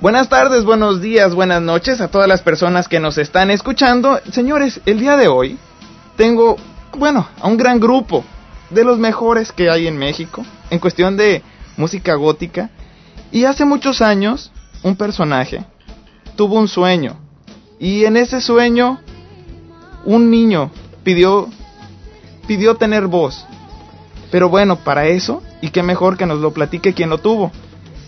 Buenas tardes, buenos días, buenas noches a todas las personas que nos están escuchando. Señores, el día de hoy tengo, bueno, a un gran grupo de los mejores que hay en México en cuestión de música gótica. Y hace muchos años, un personaje tuvo un sueño. Y en ese sueño, un niño pidió, pidió tener voz. Pero bueno, para eso, y qué mejor que nos lo platique quien lo tuvo.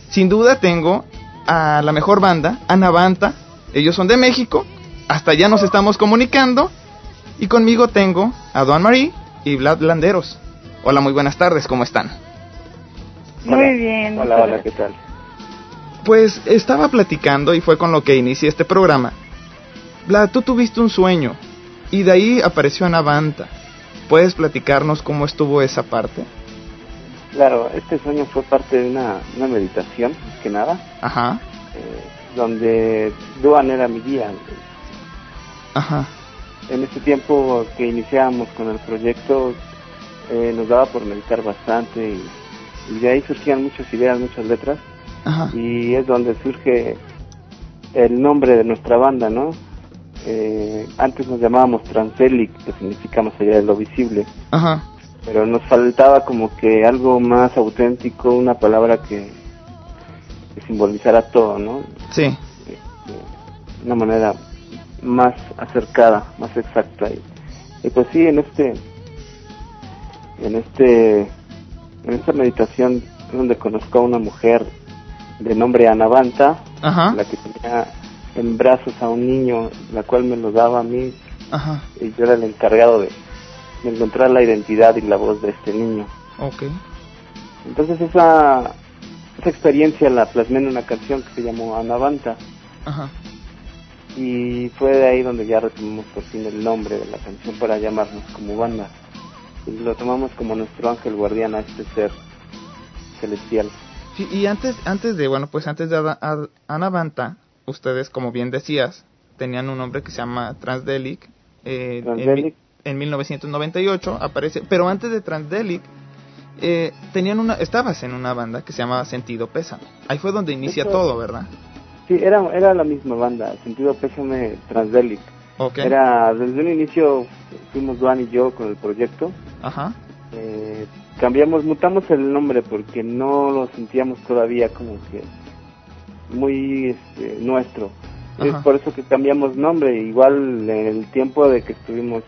Sin duda tengo a la mejor banda, Anavanta. Ellos son de México. Hasta allá nos estamos comunicando. Y conmigo tengo a Don Marie y Vlad Landeros. Hola, muy buenas tardes, ¿cómo están? Muy bien. Hola, hola, ¿qué tal? Pues estaba platicando y fue con lo que inicié este programa. Vlad, tú tuviste un sueño y de ahí apareció Anavanta. ¿Puedes platicarnos cómo estuvo esa parte? Claro, este sueño fue parte de una, una meditación, más que nada, Ajá, eh, donde Duan era mi guía. ajá, En este tiempo que iniciábamos con el proyecto, eh, nos daba por meditar bastante y, y de ahí surgían muchas ideas, muchas letras, ajá. y es donde surge el nombre de nuestra banda, ¿no? Eh, antes nos llamábamos Transelic, que significa más allá de lo visible. Ajá, pero nos faltaba como que algo más auténtico, una palabra que, que simbolizara todo, ¿no? sí, Eh, Una manera más acercada, más exacta. Y, y pues sí, en este, en este, en esta meditación es donde conozco a una mujer de nombre Anavanta, ajá, la que tenía en brazos a un niño, la cual me lo daba a mí ajá, y yo era el encargado de, de encontrar la identidad y la voz de este niño. ok, Entonces esa, esa experiencia la plasmé en una canción que se llamó Anavanta ajá, y fue de ahí donde ya retomamos por fin el nombre de la canción para llamarnos como banda y lo tomamos como nuestro ángel guardián a este ser celestial. Sí, y antes, antes de, bueno, pues antes de Ada- Ad- Anavanta, ustedes, como bien decías, tenían un nombre que se llama Transdelic. eh, Transdelic. En, 1998 aparece, pero antes de Transdelic, eh, tenían una, estabas en una banda que se llamaba Sentido Pésame. Ahí fue donde inicia todo, ¿verdad? Sí, era, era la misma banda, Sentido Pésame Transdelic. Ok. Era, desde un inicio fuimos Duan y yo con el proyecto Ajá. eh, cambiamos, mutamos el nombre porque no lo sentíamos todavía como que muy este, nuestro. Es Ajá. por eso que cambiamos nombre. Igual en el tiempo de que estuvimos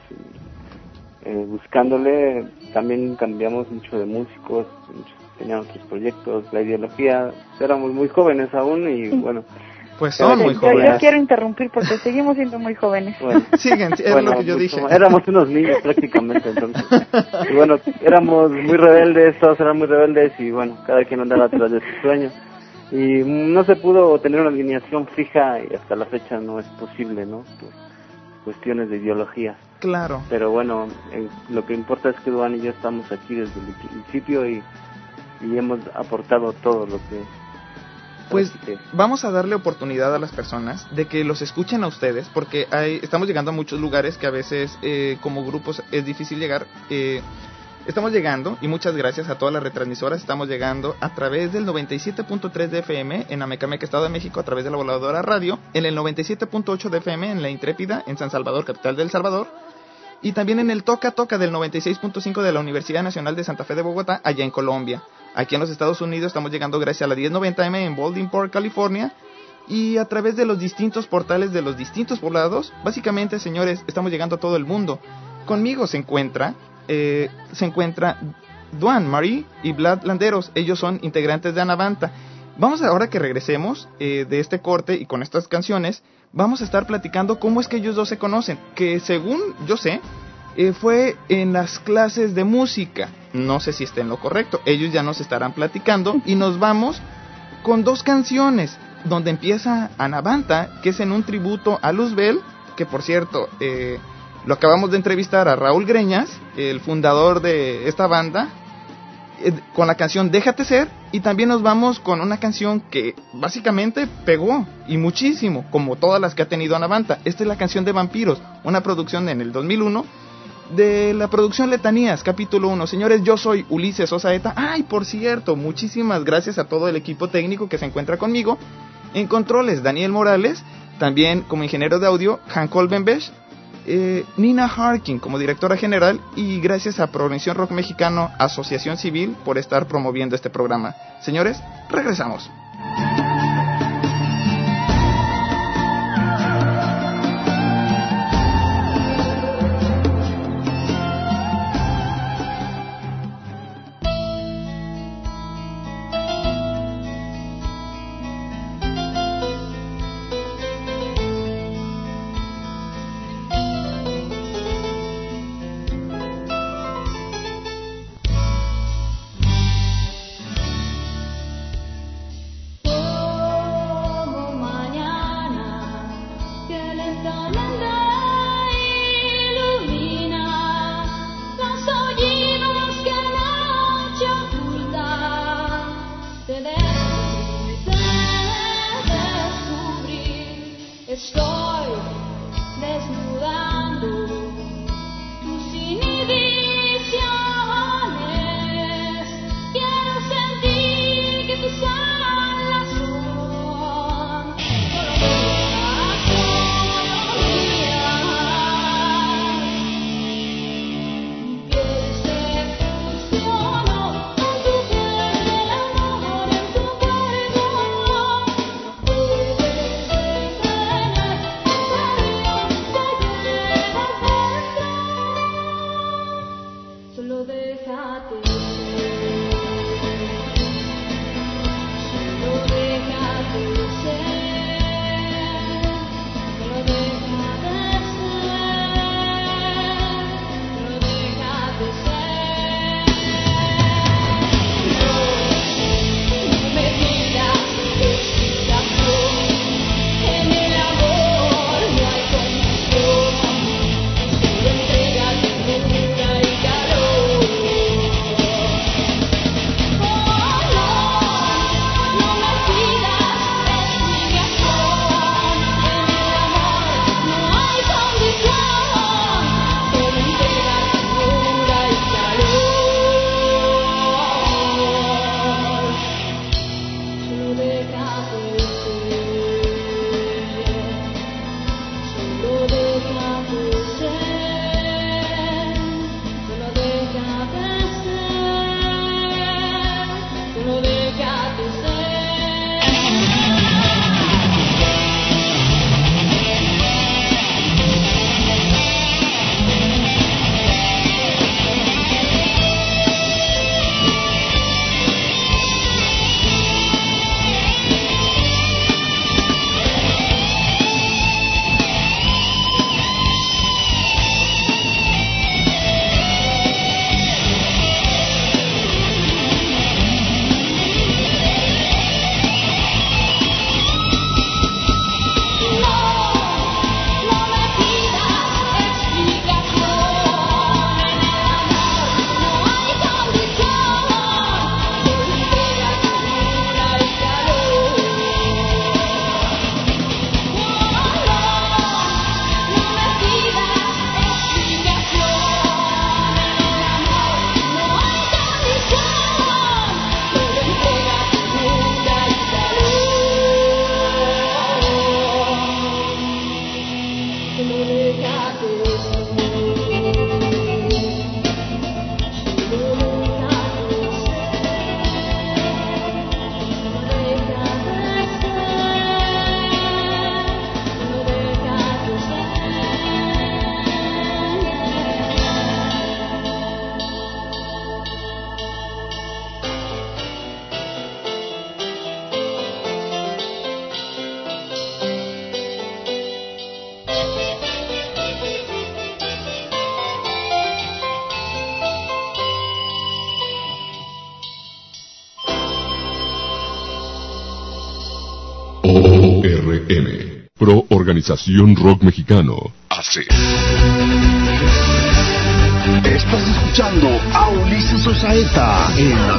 eh, buscándole, también cambiamos mucho de músicos, muchos tenían otros proyectos, la ideología. Éramos muy jóvenes aún y bueno, Pues son muy jóvenes. yo quiero interrumpir porque seguimos siendo muy jóvenes. bueno. Siguen, es Bueno, lo que yo mucho dije. más. Éramos unos niños prácticamente, entonces. Y bueno, éramos muy rebeldes, todos eran muy rebeldes y bueno, cada quien andaba atrás de su sueño. Y no se pudo tener una alineación fija y hasta la fecha no es posible, ¿no? Por cuestiones de ideología. Claro. Pero bueno, eh, lo que importa es que Duan y yo estamos aquí desde el principio y, y hemos aportado todo lo que... Pues que- vamos a darle oportunidad a las personas de que los escuchen a ustedes, porque hay, estamos llegando a muchos lugares que a veces eh, como grupos es difícil llegar. eh, estamos llegando, y muchas gracias a todas las retransmisoras, estamos llegando a través del 97.3 de FM en Amecameca, Estado de México, a través de la voladora radio, en el 97.8 de FM en La Intrépida, en San Salvador, capital del Salvador, y también en el Toca Toca del 96.5 de la Universidad Nacional de Santa Fe de Bogotá, allá en Colombia. Aquí en los Estados Unidos estamos llegando gracias a la 1090M en Baldwinport, California. Y a través de los distintos portales de los distintos poblados, básicamente, señores, estamos llegando a todo el mundo. Conmigo se encuentra, eh, se encuentra Duan, Marie y Vlad Landeros. Ellos son integrantes de Anavanta. Vamos ahora que regresemos eh, de este corte y con estas canciones, vamos a estar platicando cómo es que ellos dos se conocen. Que según yo sé, eh, fue en las clases de música. No sé si está en lo correcto. Ellos ya nos estarán platicando y nos vamos con dos canciones. Donde empieza Anavanta, que es en un tributo a Luzbel, que por cierto, eh, lo acabamos de entrevistar a Raúl Greñas, el fundador de esta banda, eh, con la canción Déjate ser. Y también nos vamos con una canción que básicamente pegó y muchísimo, como todas las que ha tenido Anavanta. Esta es la canción de Vampiros, una producción en el 2001 de la producción Letanías, capítulo 1. Señores, yo soy Ulises Osaeta. Ay, por cierto, muchísimas gracias a todo el equipo técnico que se encuentra conmigo. En controles, Daniel Morales. También como ingeniero de audio, Han Colbenbesch. Eh, Nina Harkin como directora general y gracias a Progresión Rock Mexicano Asociación Civil por estar promoviendo este programa. Señores, regresamos. Rock Mexicano. AC. Estás escuchando a Ulises Osaeta en la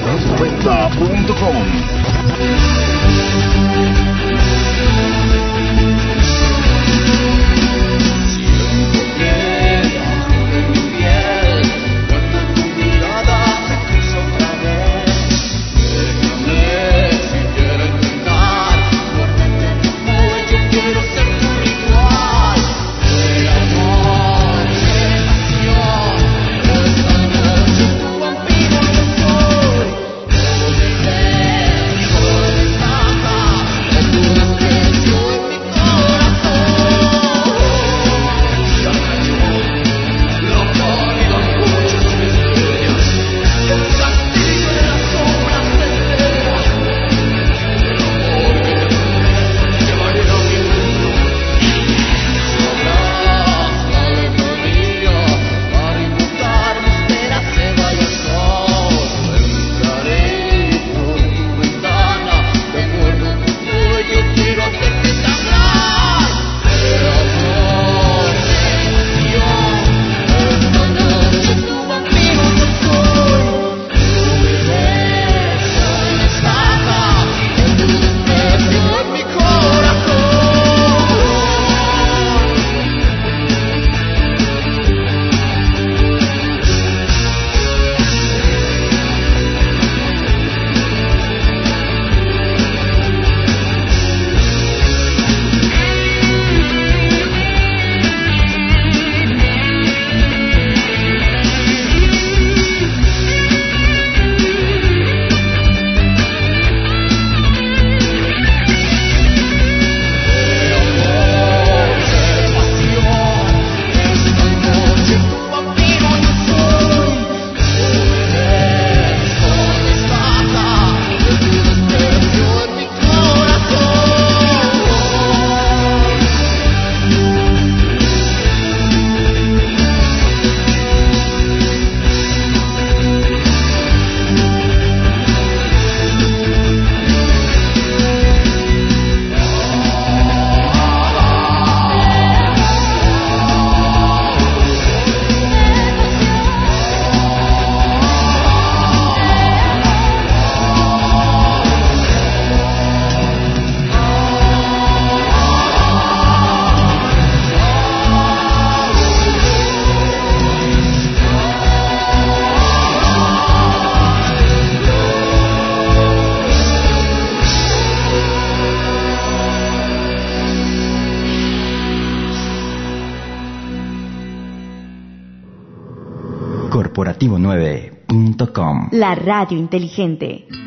corporativo9.com. La radio inteligente.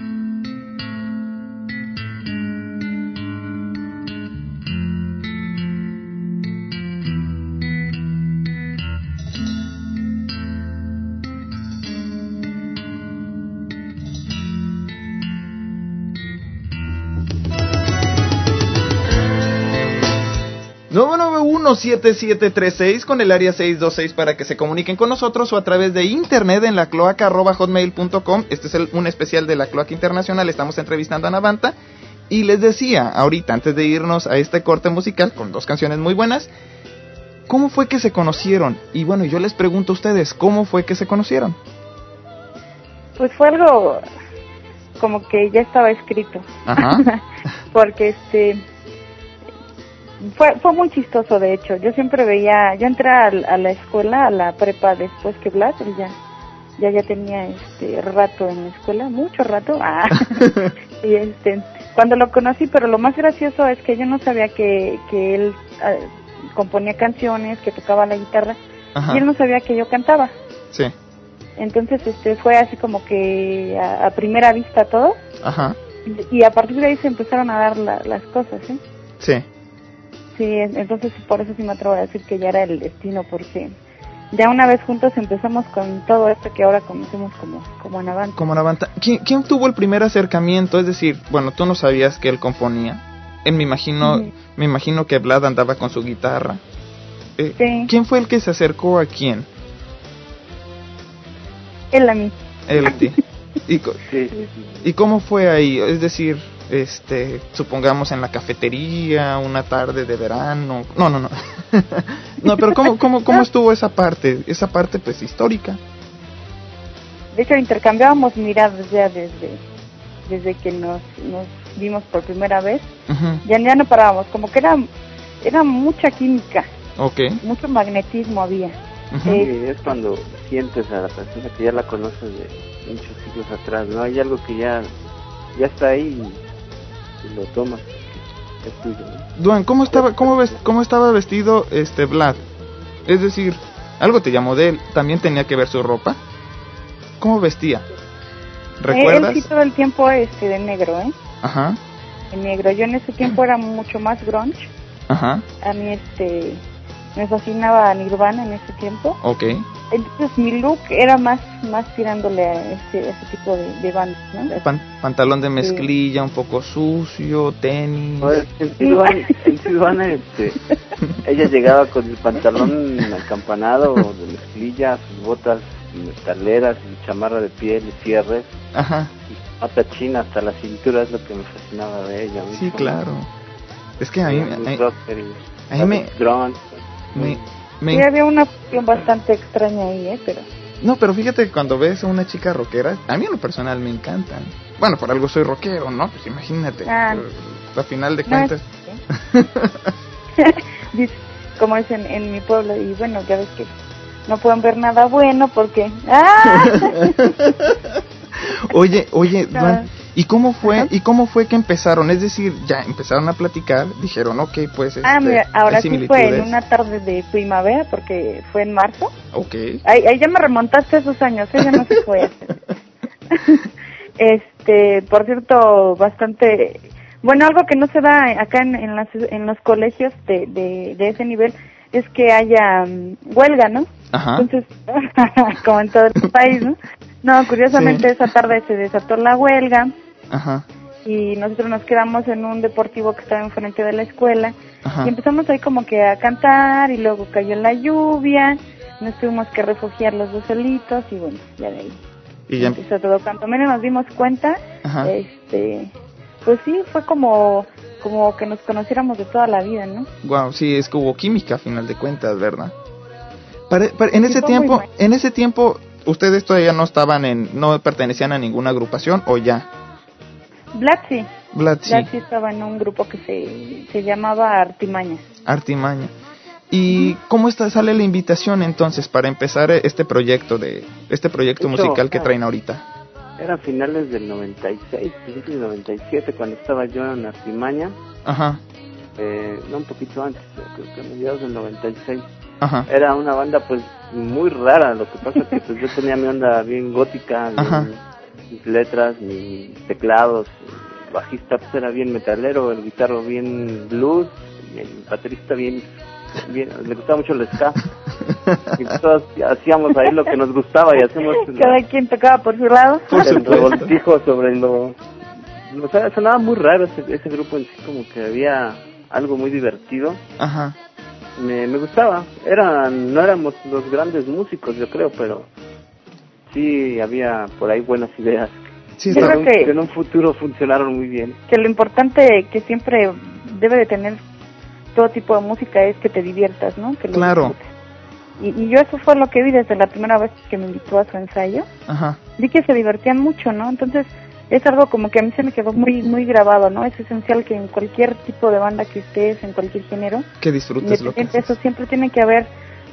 Seis con el área 626 para que se comuniquen con nosotros o a través de internet en la cloaca hotmail.com. Este es un especial de la cloaca internacional. Estamos entrevistando a Navanta. Y les decía ahorita, antes de irnos a este corte musical con dos canciones muy buenas, ¿cómo fue que se conocieron? Y bueno, yo les pregunto a ustedes, ¿cómo fue que se conocieron? Pues fue algo como que ya estaba escrito. Porque este fue, fue muy chistoso, de hecho. Yo siempre veía, yo entré a, la escuela, a la prepa después que Blas, él ya, ya, ya tenía este rato en la escuela, mucho rato. Ah. y este, cuando lo conocí, pero lo más gracioso es que yo no sabía que, que él ah, componía canciones, que tocaba la guitarra, y él no sabía que yo cantaba. Sí. Entonces, este, fue así como que a, primera vista todo. Ajá. Y, a partir de ahí se empezaron a dar las cosas, ¿eh? Sí. Sí, entonces por eso sí me atrevo a decir que ya era el destino, porque ya una vez juntos empezamos con todo esto que ahora conocemos como, como Navanta. Como Navanta. ¿Quién, ¿Quién tuvo el primer acercamiento? Es decir, bueno, tú no sabías que él componía. Él me imagino, me imagino que Vlad andaba con su guitarra. Eh, sí. ¿Quién fue el que se acercó a quién? Él a mí. Él a ti. ¿Y, ¿Y cómo fue ahí? Es decir, este, supongamos en la cafetería, una tarde de verano. No, no, no. no, pero ¿cómo, cómo, cómo estuvo esa parte? Esa parte pues histórica. De hecho, intercambiábamos miradas ya desde, desde que nos, nos vimos por primera vez. ya, ya no parábamos, como que era, era mucha química. Okay. Mucho magnetismo había. Eh, es cuando sientes a la persona que ya la conoces de muchos siglos atrás, ¿no? Hay algo que ya, ya está ahí lo tomas. Duan, ¿cómo estaba, cómo, ves, cómo estaba vestido este Vlad? Es decir, algo te llamó de él, también tenía que ver su ropa. ¿Cómo vestía? ¿Recuerdas? Él sí todo el tiempo este de negro, ¿eh? Ajá. De negro. Yo en ese tiempo era mucho más grunge. Ajá. A mí este me fascinaba Nirvana en ese tiempo. Ok. Entonces mi look era más más tirándole a ese, ese tipo de, de bandas, ¿no? pantalón de mezclilla, un poco sucio, tenis. en Silvana, este, ella llegaba con el pantalón acampanado de mezclilla, sus botas metaleras, y chamarra de piel y cierres. Ajá. Y pata china hasta la cintura es lo que me fascinaba de ella. Sí, claro. Es que a mí, a mí, me, me, había una opción bastante extraña ahí, ¿eh? Pero... No, pero fíjate cuando ves a una chica rockera, a mí en lo personal me encantan. Bueno, por algo soy rockero, ¿no? Pues imagínate. Ah, a final de cuentas. Como es en, mi pueblo, y bueno, ya ves que no pueden ver nada bueno porque... ¡Ah! oye, oye, ¿Y cómo fue y cómo fue que empezaron? Es decir, ya empezaron a platicar, dijeron, ok, pues... Este, ah, mira, ahora sí fue en una tarde de primavera, porque fue en marzo. Ok. Ahí, ya me remontaste esos años, ella ¿eh? no se fue. este, por cierto, bastante... Bueno, algo que no se da acá en, en, las, en los colegios de, de, de ese nivel es que haya mm, huelga, ¿no? Ajá. Entonces, como en todo el país, ¿no? No, curiosamente esa tarde se desató la huelga. Ajá. Y nosotros nos quedamos en un deportivo que estaba enfrente de la escuela. Y empezamos ahí como que a cantar y luego cayó la lluvia. Nos tuvimos que refugiar los dos solitos y bueno, ya de ahí. Y ya empezó todo. Cuanto menos nos dimos cuenta, este, pues sí, fue como como que nos conociéramos de toda la vida, ¿no? Wow, sí, es que hubo química a final de cuentas, ¿verdad? en ese tiempo, en ese tiempo, ustedes todavía no estaban en, no pertenecían a ninguna agrupación o ya. Black sí. estaba en un grupo que se, se llamaba Artimaña. Artimaña. ¿Y cómo está, sale la invitación entonces para empezar este proyecto de este proyecto musical que traen ahorita? Era finales del 96, principios del 97 cuando estaba yo en Artimaña. Ajá. Eh, no un poquito antes, creo que a mediados del 96. Ajá. Era una banda pues muy rara. Lo que pasa es que pues, yo tenía mi onda bien gótica, mis letras, mis teclados. El bajista pues era bien metalero, el guitarro bien blues, y el baterista bien, bien le gustaba mucho el ska. y todos hacíamos ahí lo que nos gustaba y hacemos... Cada quien tocaba por su lado. el revoltijo sobre lo... O sea, sonaba muy raro ese, ese grupo en sí, como que había algo muy divertido. Ajá me, me gustaba. Eran, no éramos los grandes músicos, yo creo, pero sí había por ahí buenas ideas. Sí, creo que, en un futuro funcionaron muy bien. Que lo importante que siempre debe de tener todo tipo de música es que te diviertas, ¿no? Que claro. Y, y, yo eso fue lo que vi desde la primera vez que me invitó a su ensayo. Ajá. Vi que se divertían mucho, ¿no? Entonces, es algo como que a mí se me quedó muy muy grabado, ¿no? Es esencial que en cualquier tipo de banda que estés, en cualquier género, que disfrutes lo que eso siempre tiene que haber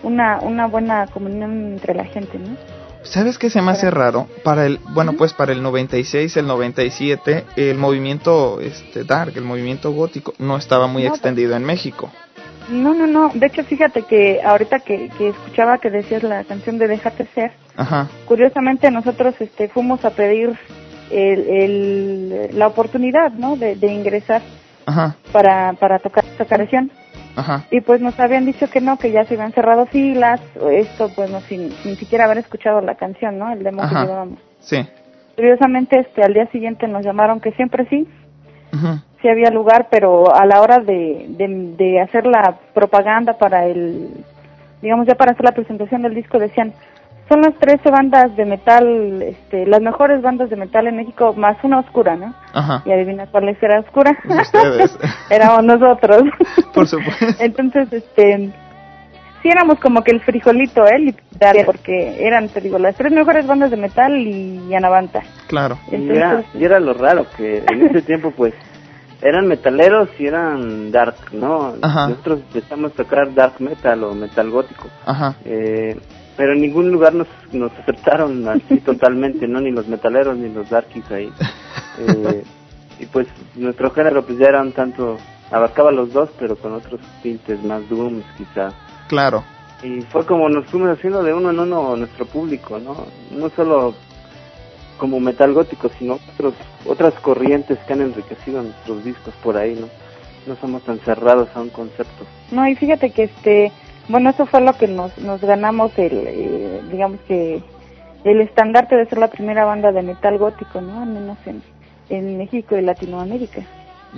una una buena comunión entre la gente, ¿no? ¿Sabes qué se me hace raro? Para el, bueno, pues para el 96, el 97, el movimiento este dark, el movimiento gótico no estaba muy extendido en México. No, no, no. De hecho, fíjate que ahorita que, que escuchaba que decías la canción de Déjate ser, Ajá. curiosamente nosotros este fuimos a pedir el, la oportunidad, ¿no? De, ingresar para para tocar esta canción. Y pues nos habían dicho que no, que ya se habían cerrado filas, esto pues no sin, sin siquiera haber escuchado la canción, ¿no? El demo que llevábamos. Sí. Curiosamente, este, al día siguiente nos llamaron que siempre sí, sí había lugar, pero a la hora de, de, de hacer la propaganda para el, digamos ya para hacer la presentación del disco decían, son las 13 bandas de metal, este, las mejores bandas de metal en México, más una oscura, ¿no? Ajá. Y adivina cuál era oscura. Ustedes. éramos nosotros. Por supuesto. Entonces, este, sí éramos como que el frijolito, ¿eh? Literal, porque eran, te digo, las tres mejores bandas de metal y Anavanta. Claro. y, era, y era lo raro, que en ese tiempo, pues, eran metaleros y eran dark, ¿no? Ajá. Nosotros empezamos a tocar dark metal o metal gótico. Ajá. Eh, pero en ningún lugar nos, nos aceptaron así totalmente, ¿no? Ni los metaleros ni los darkies ahí. Eh, y pues nuestro género pues ya era un tanto, abarcaba los dos, pero con otros tintes más dooms quizá. Claro. Y fue como nos fuimos haciendo de uno en uno nuestro público, ¿no? No solo como metal gótico, sino otros, otras corrientes que han enriquecido nuestros discos por ahí, ¿no? No somos tan cerrados a un concepto. No, y fíjate que este bueno, eso fue lo que nos, nos ganamos el, eh, digamos que el estandarte de ser la primera banda de metal gótico, ¿no? Al menos en, en México y Latinoamérica.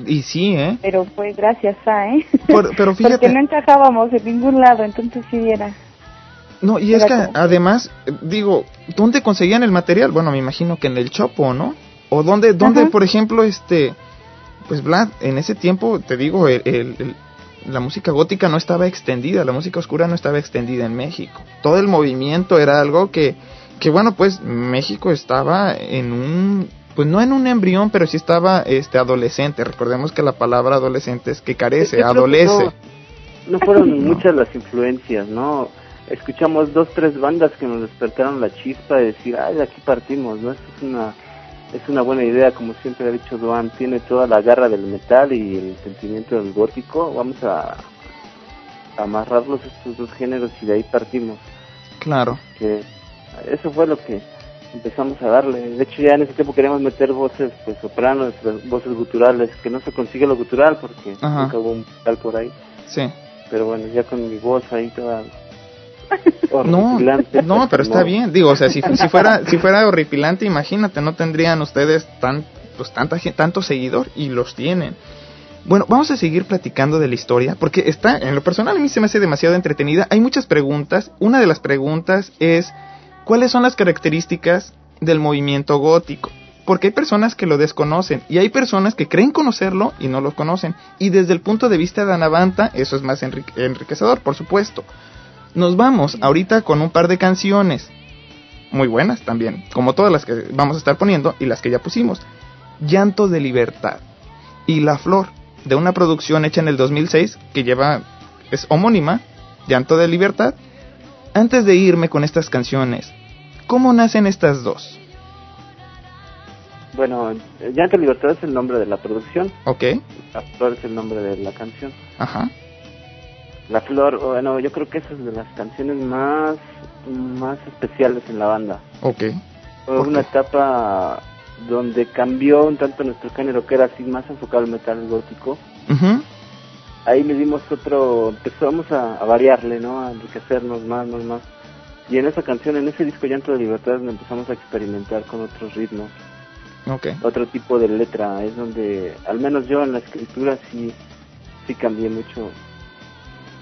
Y sí, ¿eh? Pero fue gracias a, ¿eh? pero fíjate... Porque no encajábamos en ningún lado, entonces sí era... No, y es que además, digo, ¿dónde conseguían el material? Bueno, me imagino que en el Chopo, ¿no? O dónde, dónde por ejemplo, este, pues Vlad, en ese tiempo, te digo, el, la música gótica no estaba extendida, la música oscura no estaba extendida en México. Todo el movimiento era algo que, que bueno, pues México estaba en un, pues no en un embrión, pero sí estaba este adolescente. Recordemos que la palabra adolescente es que carece, adolece. no, fueron muchas las influencias, ¿no? Escuchamos dos, tres bandas que nos despertaron la chispa de decir, ay, de aquí partimos, ¿no? Esto es una es una buena idea, como siempre ha dicho Duan, tiene toda la garra del metal y el sentimiento del gótico, vamos a, amarrarlos estos dos géneros y de ahí partimos. Claro. Que eso fue lo que empezamos a darle. De hecho ya en ese tiempo queríamos meter voces pues sopranos, voces guturales, que no se consigue lo gutural porque nunca hubo un tal por ahí. Sí. Pero bueno, ya con mi voz ahí toda no, no, pero está bien. Digo, o sea, si, si fuera si fuera horripilante, imagínate, no tendrían ustedes tan pues tanta tanto seguidor y los tienen. Bueno, vamos a seguir platicando de la historia porque está en lo personal a mí se me hace demasiado entretenida. Hay muchas preguntas. Una de las preguntas es ¿cuáles son las características del movimiento gótico? Porque hay personas que lo desconocen y hay personas que creen conocerlo y no lo conocen. Y desde el punto de vista de Anavanta, eso es más enriquecedor, por supuesto. Nos vamos ahorita con un par de canciones. Muy buenas también, como todas las que vamos a estar poniendo y las que ya pusimos. Llanto de Libertad y La Flor, de una producción hecha en el 2006 que lleva, es homónima, Llanto de Libertad. Antes de irme con estas canciones, ¿cómo nacen estas dos? Bueno, Llanto de Libertad es el nombre de la producción. Ok. La Flor es el nombre de la canción. Ajá. La Flor, bueno, yo creo que esa es de las canciones más, más especiales en la banda. Ok. Fue una etapa donde cambió un tanto nuestro género, que era así más enfocado al metal gótico. Ahí le dimos otro, empezamos a, variarle, ¿no? A enriquecernos más, más, más. Y en esa canción, en ese disco Llanto de Libertad, empezamos a experimentar con otros ritmos. Okay. Otro tipo de letra, es donde, al menos yo en la escritura sí, sí cambié mucho,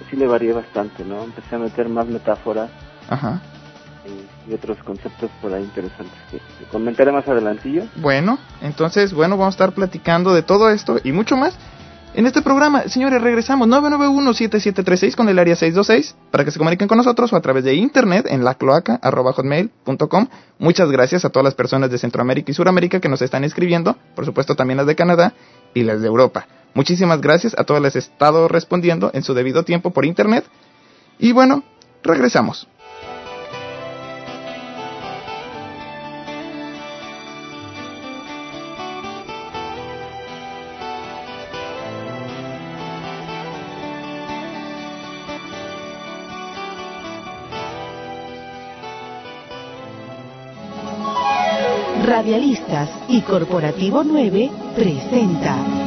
sí le varié bastante, ¿no? Empecé a meter más metáforas. Ajá y, otros conceptos por ahí interesantes que, comentaré más adelantillo. Bueno, entonces, bueno, vamos a estar platicando de todo esto y mucho más en este programa. Señores, regresamos 991-7736 con el área 626 para que se comuniquen con nosotros o a través de internet en lacloaca.com. Muchas gracias a todas las personas de Centroamérica y Suramérica que nos están escribiendo, por supuesto también las de Canadá y las de Europa. Muchísimas gracias a todas las he estado respondiendo en su debido tiempo por internet. Y bueno, regresamos. Radialistas y Corporativo 9 presenta.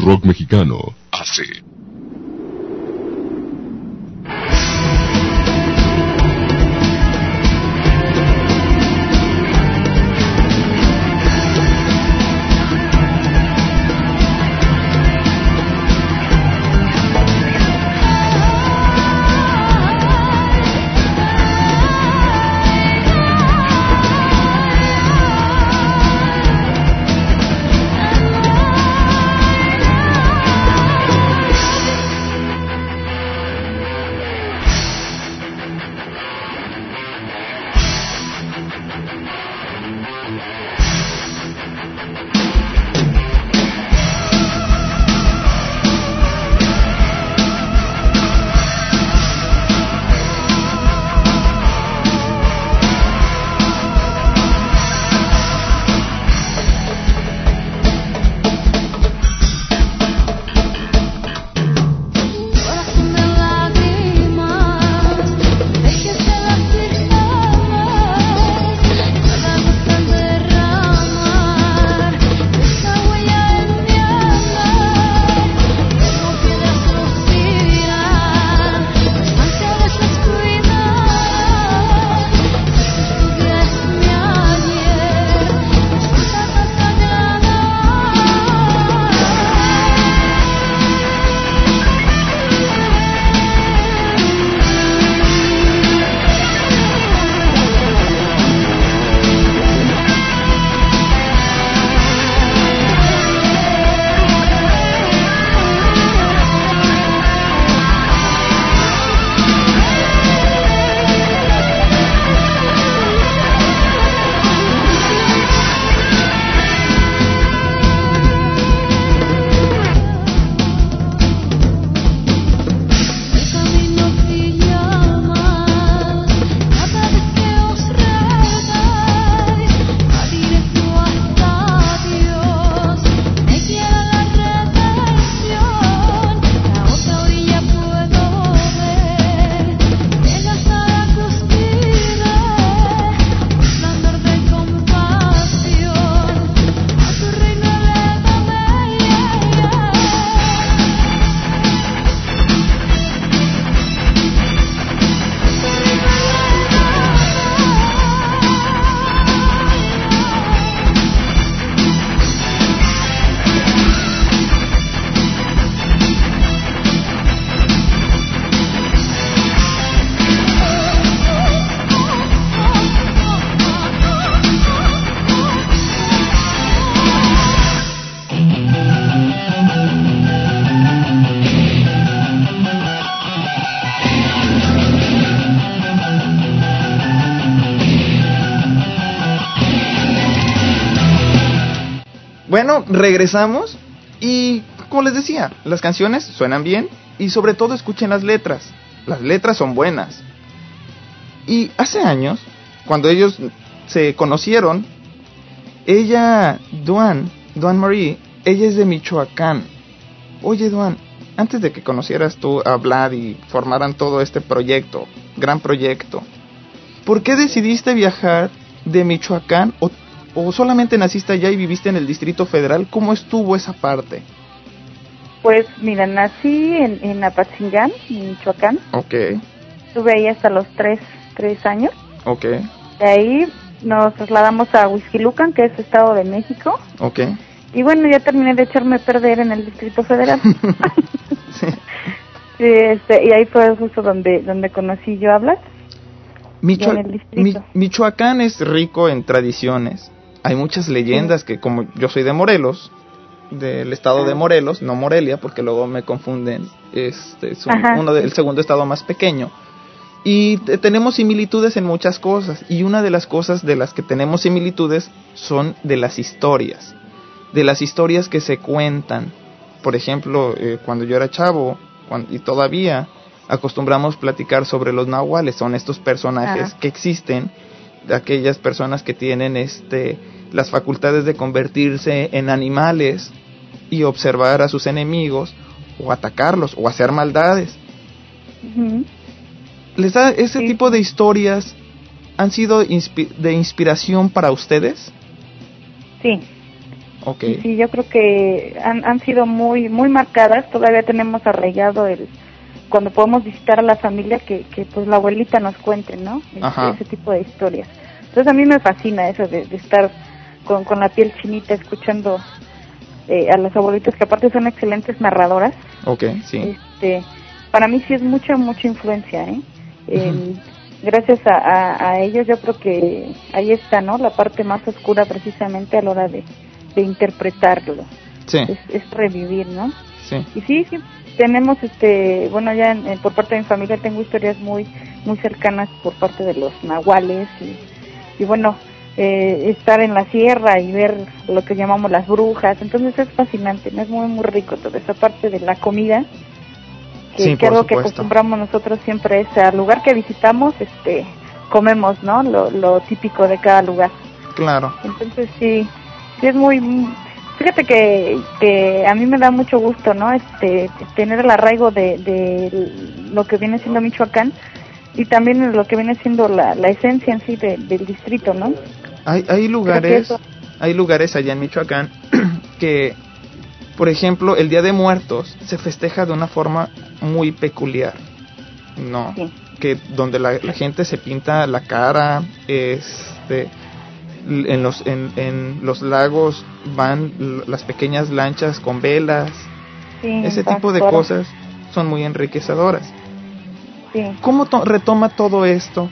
Rock Mexicano, AC. Regresamos y como les decía, las canciones suenan bien y sobre todo escuchen las letras. Las letras son buenas. Y hace años, cuando ellos se conocieron, ella, Duan, Duan Marie, ella es de Michoacán. Oye, Duan, antes de que conocieras tú a Vlad y formaran todo este proyecto, gran proyecto, ¿por qué decidiste viajar de Michoacán o o solamente naciste allá y viviste en el Distrito Federal? ¿Cómo estuvo esa parte? Pues mira, nací en, en Apatzingán, en Michoacán. Ok. Estuve ahí hasta los tres, tres años. Ok. De ahí nos trasladamos a Huizquilucan, que es Estado de México. Ok. Y bueno, ya terminé de echarme a perder en el Distrito Federal. sí. este, y ahí fue justo donde, donde conocí yo a Blas. Michoacán es rico en tradiciones hay muchas leyendas que como yo soy de Morelos, del estado de Morelos, no Morelia, porque luego me confunden, este es uno del segundo estado más pequeño. Y tenemos similitudes en muchas cosas, y una de las cosas de las que tenemos similitudes son de las historias, de las historias que se cuentan. Por ejemplo, eh, cuando yo era chavo, y todavía acostumbramos platicar sobre los nahuales, son estos personajes que existen de aquellas personas que tienen este las facultades de convertirse en animales y observar a sus enemigos o atacarlos o hacer maldades. ¿Les da ese tipo de historias han sido de inspiración para ustedes? Sí. Okay. sí, yo creo que han, han sido muy muy marcadas. Todavía tenemos arraigado el cuando podemos visitar a la familia que, que pues la abuelita nos cuente, ¿no? Este, ese tipo de historias. Entonces a mí me fascina eso de, estar con, con la piel chinita escuchando eh, a las abuelitas que aparte son excelentes narradoras. Ok, sí. Este, para mí sí es mucha, mucha influencia, ¿eh? gracias a, a, ellos yo creo que ahí está, ¿no? La parte más oscura precisamente a la hora de, de interpretarlo. Sí. Es, revivir, ¿no? Sí. Y sí, sí, tenemos, este, bueno, ya por parte de mi familia tengo historias muy, muy cercanas por parte de los nahuales y, y bueno, eh, estar en la sierra y ver lo que llamamos las brujas, entonces es fascinante, ¿no? es muy, muy rico toda esa parte de la comida que, que algo que acostumbramos nosotros siempre es al lugar que visitamos, este, comemos, ¿no? Lo, lo típico de cada lugar. Claro. Entonces sí, sí es muy, fíjate que, que a mí me da mucho gusto, ¿no? Este, tener el arraigo de, de lo que viene siendo Michoacán y también lo que viene siendo la, la esencia en sí del distrito, ¿no? Hay, hay lugares, hay lugares allá en Michoacán que por ejemplo, el Día de Muertos se festeja de una forma muy peculiar, ¿no? Que donde la, gente se pinta la cara, este, en los, en, los lagos van las pequeñas lanchas con velas, ese tipo de cosas son muy enriquecedoras. ¿Cómo retoma todo esto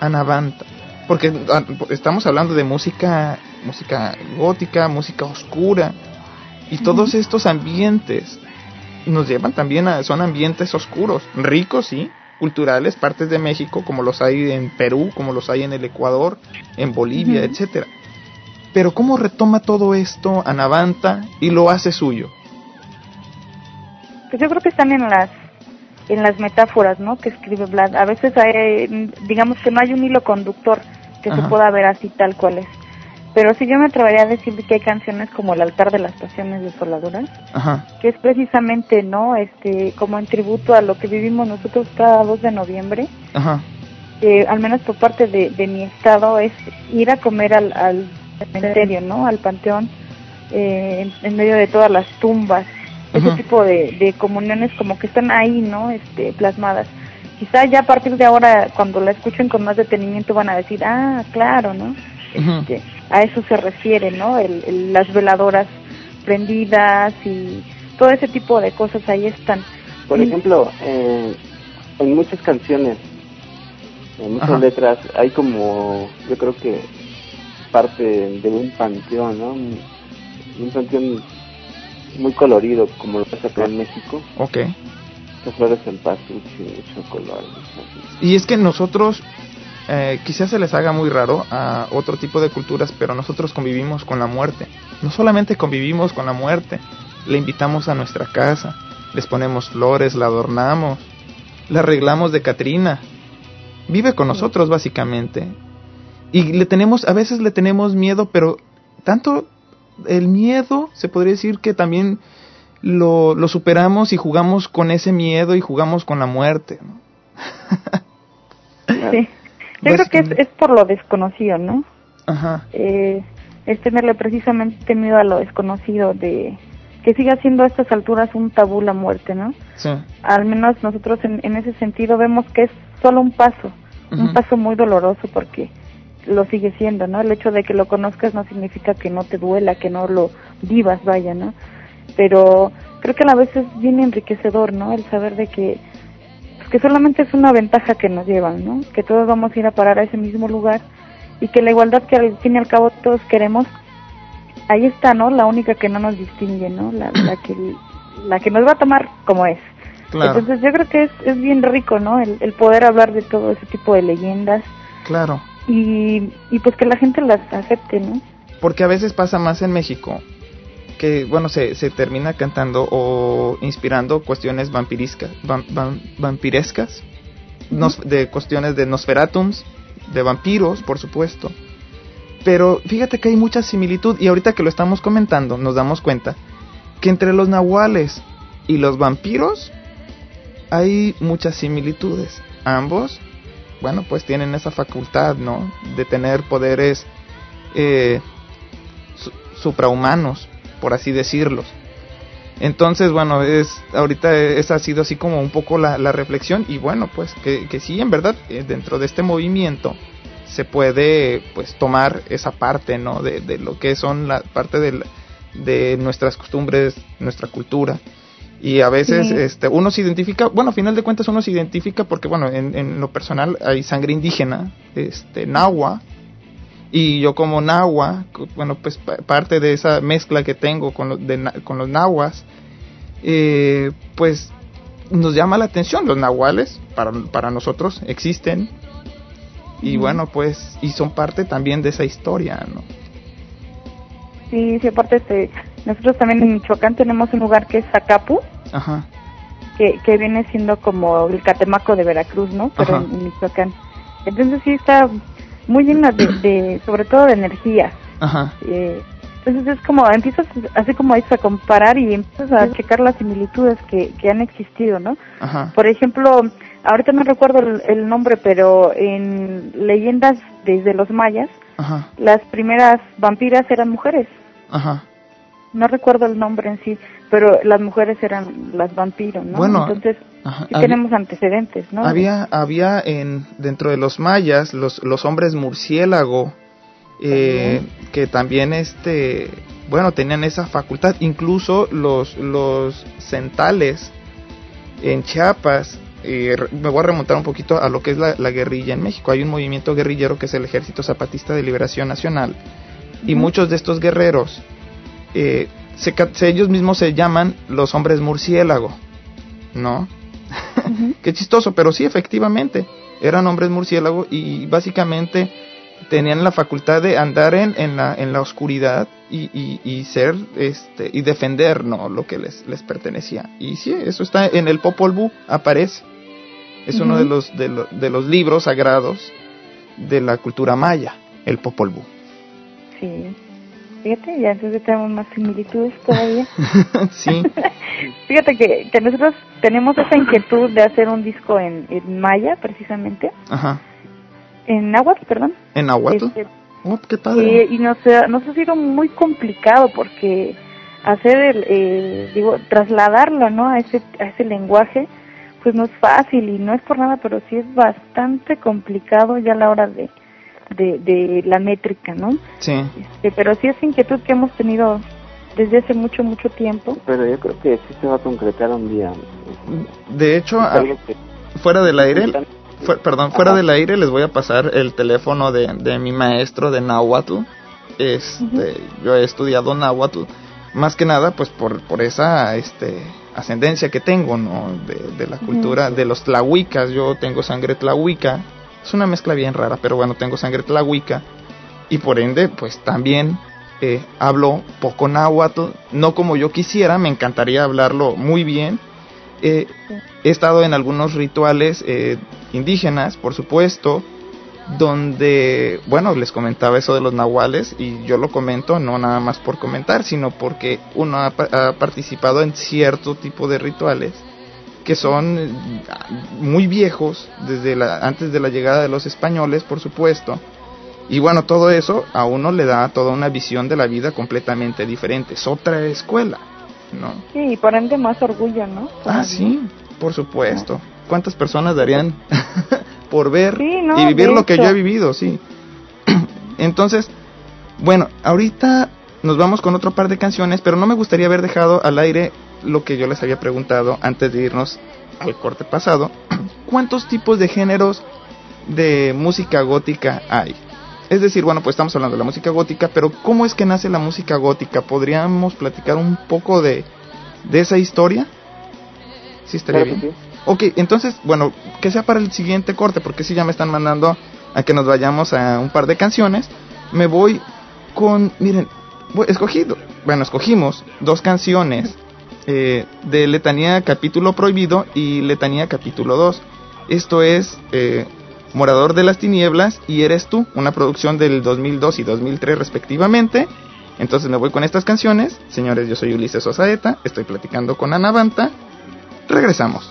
Anavanta? Porque ah, estamos hablando de música, música gótica, música oscura, y todos estos ambientes nos llevan también a, son ambientes oscuros, ricos, sí, culturales, partes de México, como los hay en Perú, como los hay en el Ecuador, en Bolivia, etcétera. Pero ¿cómo retoma todo esto Anavanta y lo hace suyo? Pues yo creo que están en las en las metáforas, ¿no? Que escribe Vlad. A veces hay, digamos que no hay un hilo conductor que se pueda ver así tal cual es. Pero sí yo me atrevería a decir que hay canciones como El altar de las pasiones desoladoras, que es precisamente, ¿no? Este, como en tributo a lo que vivimos nosotros cada 2 de noviembre. Ajá. al menos por parte de, de, mi estado es ir a comer al, al cementerio, ¿no? Al panteón, eh, en, medio de todas las tumbas. Ese tipo de, de comuniones como que están ahí, ¿no? Este, plasmadas quizá ya a partir de ahora, cuando la escuchen con más detenimiento, van a decir, ah, claro, ¿no? Este, a eso se refiere, ¿no? El, las veladoras prendidas y todo ese tipo de cosas ahí están. Por ejemplo, eh, en muchas canciones, en muchas letras, hay como, yo creo que parte de un panteón, ¿no? Un, panteón muy colorido, como lo pasa acá en México. Ok. flores en paz, mucho color. Y es que nosotros eh, quizás se les haga muy raro a otro tipo de culturas, pero nosotros convivimos con la muerte. No solamente convivimos con la muerte, le invitamos a nuestra casa, les ponemos flores, la adornamos, la arreglamos de Catrina. Vive con nosotros básicamente. Y le tenemos, a veces le tenemos miedo, pero tanto el miedo, se podría decir que también lo, lo superamos y jugamos con ese miedo y jugamos con la muerte. sí. Yo creo que es, es por lo desconocido, ¿no? Ajá. Eh, es tenerle precisamente miedo a lo desconocido, de que siga siendo a estas alturas un tabú la muerte, ¿no? Sí. Al menos nosotros en, en ese sentido vemos que es solo un paso, un paso muy doloroso porque lo sigue siendo, ¿no? El hecho de que lo conozcas no significa que no te duela, que no lo vivas, vaya, ¿no? Pero creo que a la vez es bien enriquecedor, ¿no? El saber de que que solamente es una ventaja que nos llevan, ¿no? Que todos vamos a ir a parar a ese mismo lugar y que la igualdad que al fin y al cabo todos queremos, ahí está, ¿no? La única que no nos distingue, ¿no? La, que la que nos va a tomar como es. Entonces yo creo que es, es bien rico, ¿no? El, el poder hablar de todo ese tipo de leyendas. Claro. Y, y pues que la gente las acepte, ¿no? Porque a veces pasa más en México que bueno se, se termina cantando o inspirando cuestiones vampiriscas vampirescas de cuestiones de Nosferatums de vampiros por supuesto. Pero fíjate que hay mucha similitud y ahorita que lo estamos comentando nos damos cuenta que entre los nahuales y los vampiros hay muchas similitudes. Ambos bueno pues tienen esa facultad no de tener poderes eh, suprahumanos, por así decirlos. Entonces, bueno, es ahorita esa ha sido así como un poco la, reflexión y bueno, pues que, que sí, en verdad, eh, dentro de este movimiento se puede pues tomar esa parte, ¿no? De, de lo que son la parte de, de nuestras costumbres, nuestra cultura. Y a veces este, uno se identifica, bueno, a final de cuentas uno se identifica porque, bueno, en, en lo personal hay sangre indígena, este, nahua, y yo como nahua, bueno, pues parte de esa mezcla que tengo con, los, con los nahuas, eh, pues nos llama la atención. Los nahuales, para, para nosotros, existen. Y bueno, pues, y son parte también de esa historia, ¿no? Sí, sí, aparte, este, nosotros también en Michoacán tenemos un lugar que es Zacapu. Ajá. Que, que viene siendo como el Catemaco de Veracruz, ¿no? Pero en Michoacán. Entonces sí está muy llena de, sobre todo de energía. Ajá. Eh, entonces es como, empiezas así como a comparar y empiezas a checar las similitudes que, que han existido, ¿no? Ajá. Por ejemplo, ahorita no recuerdo el, nombre, pero en leyendas desde los mayas, Ajá. las primeras vampiras eran mujeres. Ajá. No recuerdo el nombre en sí, pero las mujeres eran las vampiros, ¿no? Bueno, entonces tenemos antecedentes, ¿no? Había, había en dentro de los mayas los, los hombres murciélago eh, que también este, bueno, tenían esa facultad. Incluso los los centales en Chiapas eh, me voy a remontar un poquito a lo que es la, guerrilla en México. Hay un movimiento guerrillero que es el Ejército Zapatista de Liberación Nacional y muchos de estos guerreros eh, ellos mismos se llaman los hombres murciélago, ¿no? Qué chistoso, pero sí, efectivamente, eran hombres murciélago y básicamente tenían la facultad de andar en, en, la, en la oscuridad y, y, ser este y defender no lo que les, les pertenecía. Y sí eso está en el Popol Vuh aparece. Es uno de los, de, de, los libros sagrados de la cultura maya el Popol Vuh. Sí Fíjate, ya entonces tenemos más similitudes todavía. sí. Fíjate que, que, nosotros tenemos esa inquietud de hacer un disco en, en maya, precisamente. Ajá. En náhuatl, perdón. En náhuatl. Este, oh, qué padre. Y, nos, nos ha sido muy complicado porque hacer el, eh, digo, trasladarlo, ¿no? A ese, a ese lenguaje, pues no es fácil y no es por nada, pero sí es bastante complicado ya a la hora de de, de la métrica, ¿no? Sí. Este, pero sí es inquietud que hemos tenido desde hace mucho, mucho tiempo. Pero yo creo que sí se va a concretar un día. De hecho, fuera del aire, perdón, fuera del aire les voy a pasar el teléfono de, de mi maestro de Nahuatl. Este, Yo he estudiado Nahuatl, más que nada pues por, por esa este, ascendencia que tengo, ¿no? De, de la cultura de los tlahuicas, yo tengo sangre tlahuica es una mezcla bien rara, pero bueno, tengo sangre tlahuica y por ende, pues también eh, hablo poco náhuatl, no como yo quisiera, me encantaría hablarlo muy bien. Eh, he estado en algunos rituales eh, indígenas, por supuesto, donde, bueno, les comentaba eso de los nahuales y yo lo comento no nada más por comentar, sino porque uno ha participado en cierto tipo de rituales que son eh, muy viejos, desde la, antes de la llegada de los españoles, por supuesto. Y bueno, todo eso a uno le da toda una visión de la vida completamente diferente. Es otra escuela, ¿no? Sí, y por ende más orgullo, ¿no? Ah, sí, por supuesto. ¿Cuántas personas darían por ver y vivir lo que yo he vivido? Sí. Entonces, bueno, ahorita nos vamos con otro par de canciones, pero no me gustaría haber dejado al aire lo que yo les había preguntado antes de irnos al corte pasado. ¿Cuántos tipos de géneros de música gótica hay? Es decir, bueno, pues estamos hablando de la música gótica, pero ¿cómo es que nace la música gótica? ¿Podríamos platicar un poco de, de esa historia? Sí, estaría bien. Ok, entonces, bueno, que sea para el siguiente corte, porque si ya me están mandando a que nos vayamos a un par de canciones. Me voy con, miren, escogido, bueno, escogimos dos canciones eh, de Letanía capítulo prohibido y Letanía capítulo 2. Esto es eh, Morador de las Tinieblas y Eres tú, una producción del 2002 y 2003 respectivamente. Entonces me voy con estas canciones. Señores, yo soy Ulises Osaeta, estoy platicando con Ana Banta. Regresamos.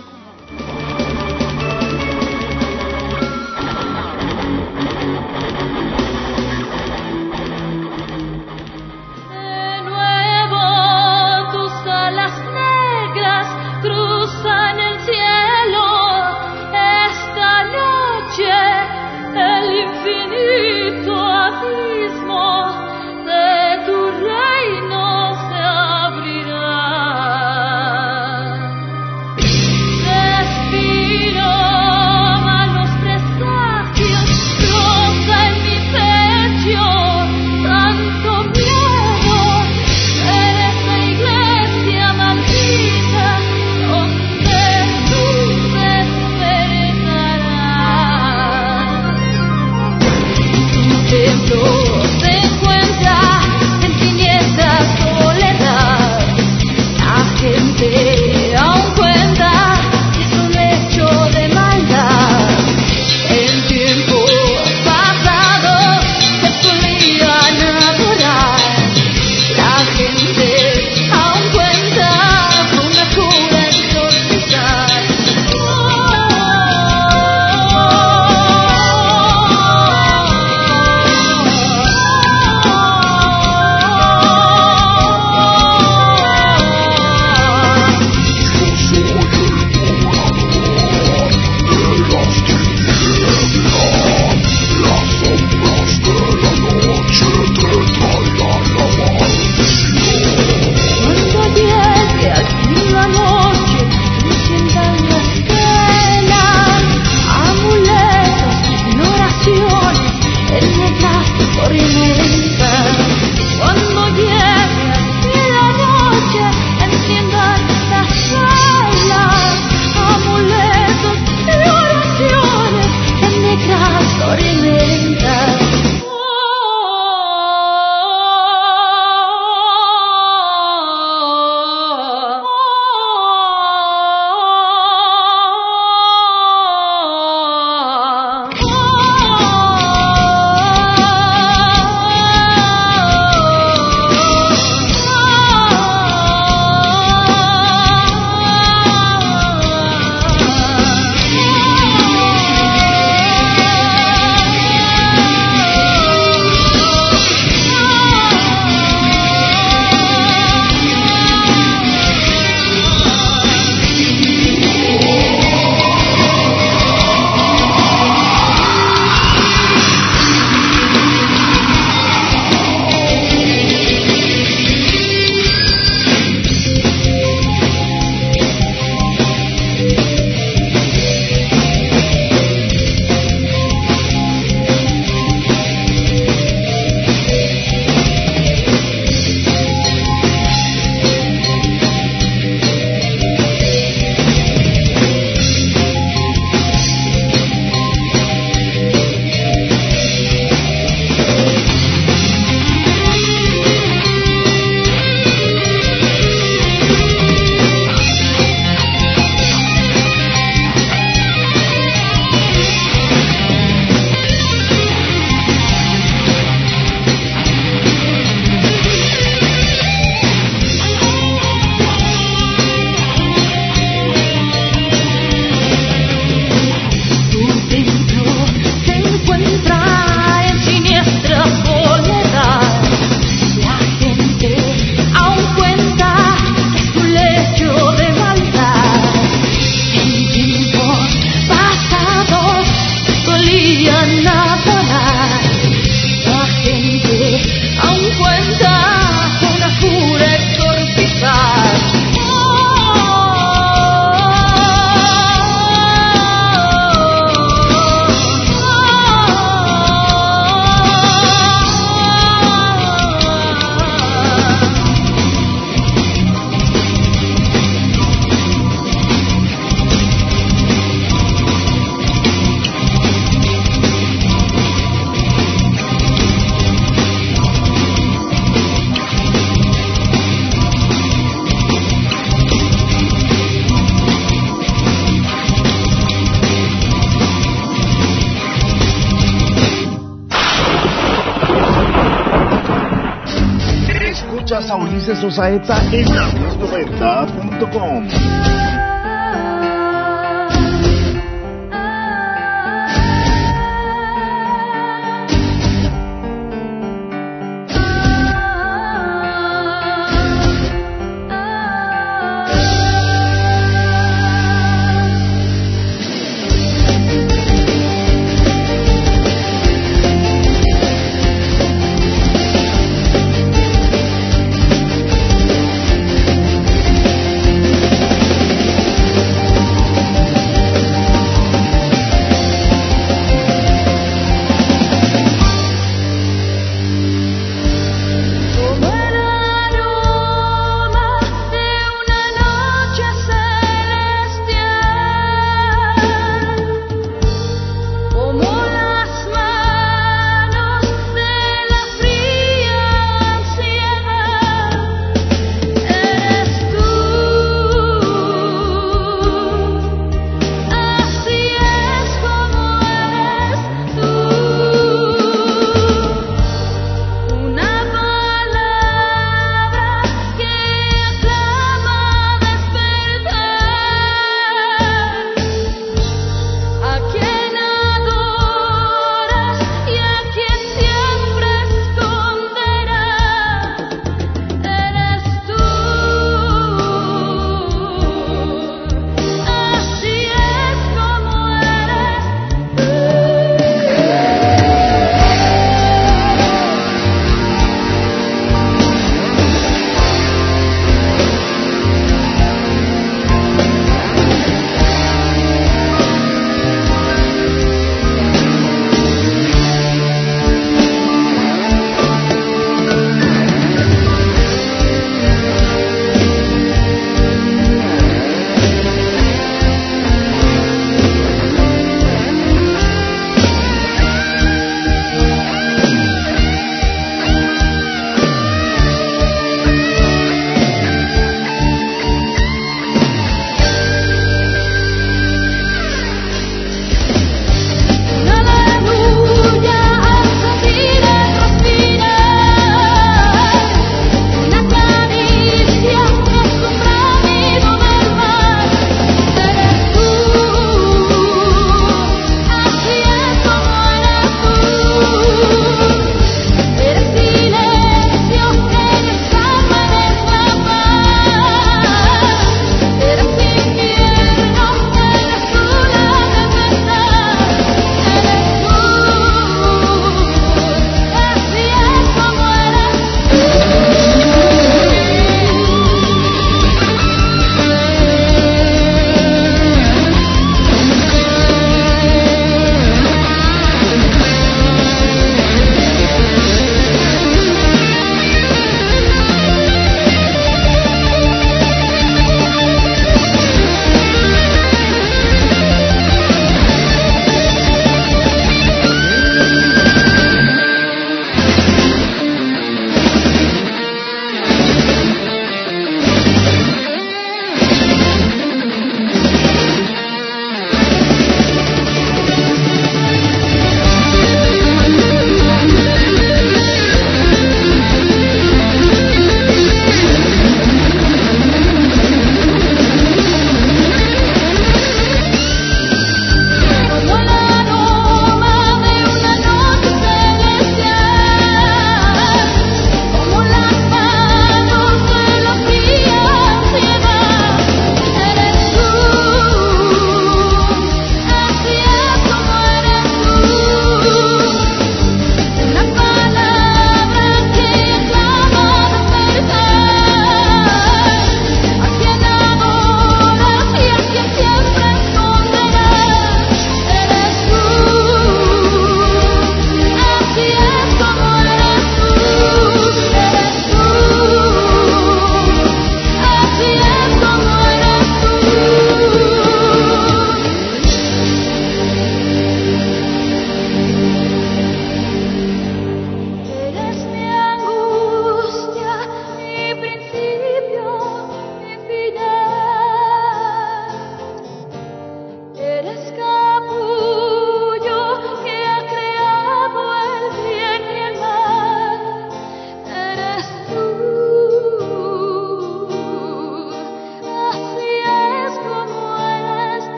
Osaeta en la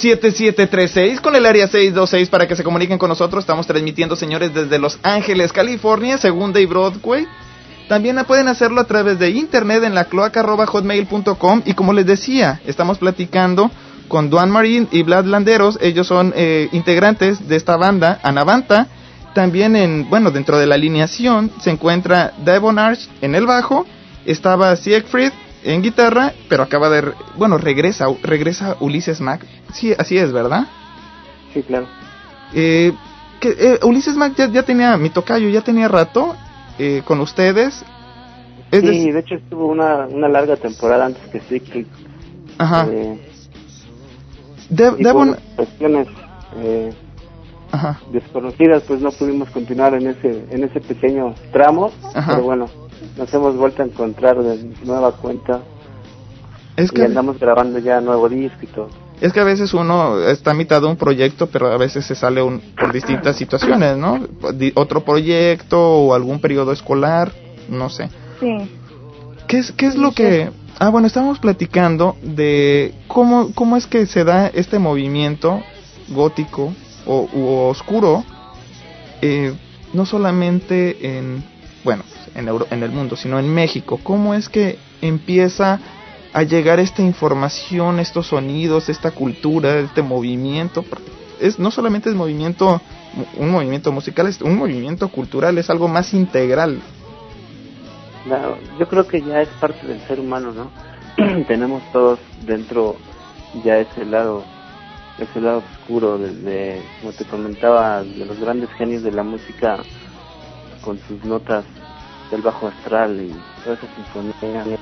7736 con el área 626 para que se comuniquen con nosotros. Estamos transmitiendo, señores, desde Los Ángeles, California, Segunda y Broadway. También pueden hacerlo a través de internet en la cloaca.hotmail.com. Y como les decía, estamos platicando con Duan Marín y Vlad Landeros. Ellos son eh, integrantes de esta banda, Anavanta. También en, bueno, dentro de la alineación se encuentra Devon Arch en el bajo. Estaba Siegfried en guitarra, pero acaba de, bueno, regresa, regresa Ulises Mac. Sí, así es, ¿verdad? Sí, claro. Eh, que, eh, Ulises Mac ya, ya, tenía, mi tocayo ya tenía rato eh, con ustedes. Es sí, de hecho estuvo una, una larga temporada antes que Siegfried. Ajá. Eh, de, Devon... Cuestiones eh, Ajá. desconocidas, pues no pudimos continuar en ese, en ese pequeño tramo, Ajá. pero bueno, nos hemos vuelto a encontrar de nueva cuenta. Es que y andamos grabando ya nuevo disco y todo. Es que a veces uno está a mitad de un proyecto, pero a veces se sale un, por distintas situaciones, ¿no? Otro proyecto o algún periodo escolar, no sé. Sí. ¿Qué es, qué es lo que... Ah, bueno, estábamos platicando de cómo, cómo es que se da este movimiento gótico o u oscuro, eh, no solamente en, bueno, en, Euro, en el mundo, sino en México. ¿Cómo es que empieza a llegar esta información, estos sonidos, esta cultura, este movimiento? Es, no solamente es movimiento, un movimiento musical, es un movimiento cultural, es algo más integral. Yo creo que ya es parte del ser humano, ¿no? Tenemos todos dentro ya ese lado, ese lado oscuro, de, como te comentaba, de los grandes genios de la música con sus notas del bajo astral y todas esas sinfonías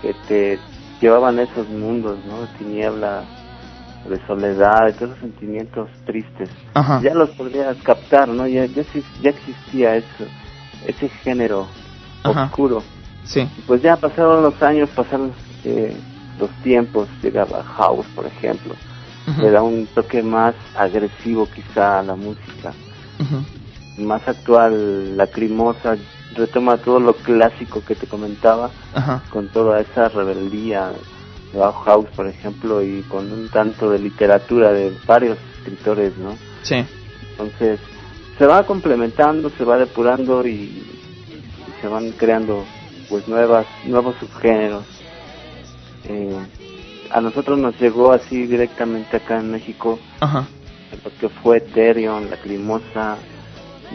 que te llevaban a esos mundos, ¿no? De tiniebla, de soledad, de todos esos sentimientos tristes. Ajá. Ya los podrías captar, ¿no? Ya, ya, ya existía eso, ese género Ajá. oscuro. Sí. Pues ya pasaron los años, pasaron eh, los tiempos, llegaba House, por ejemplo. Ujú. Le da un toque más agresivo quizá a la música. Más actual, lacrimosa, retoma todo lo clásico que te comentaba, Ajá. con toda esa rebeldía de Bauhaus, por ejemplo, y con un tanto de literatura de varios escritores, ¿no? Sí. Entonces, se va complementando, se va depurando y, y se van creando pues nuevas nuevos subgéneros. Eh, a nosotros nos llegó así directamente acá en México Ajá. lo que fue Therion, Lacrimosa,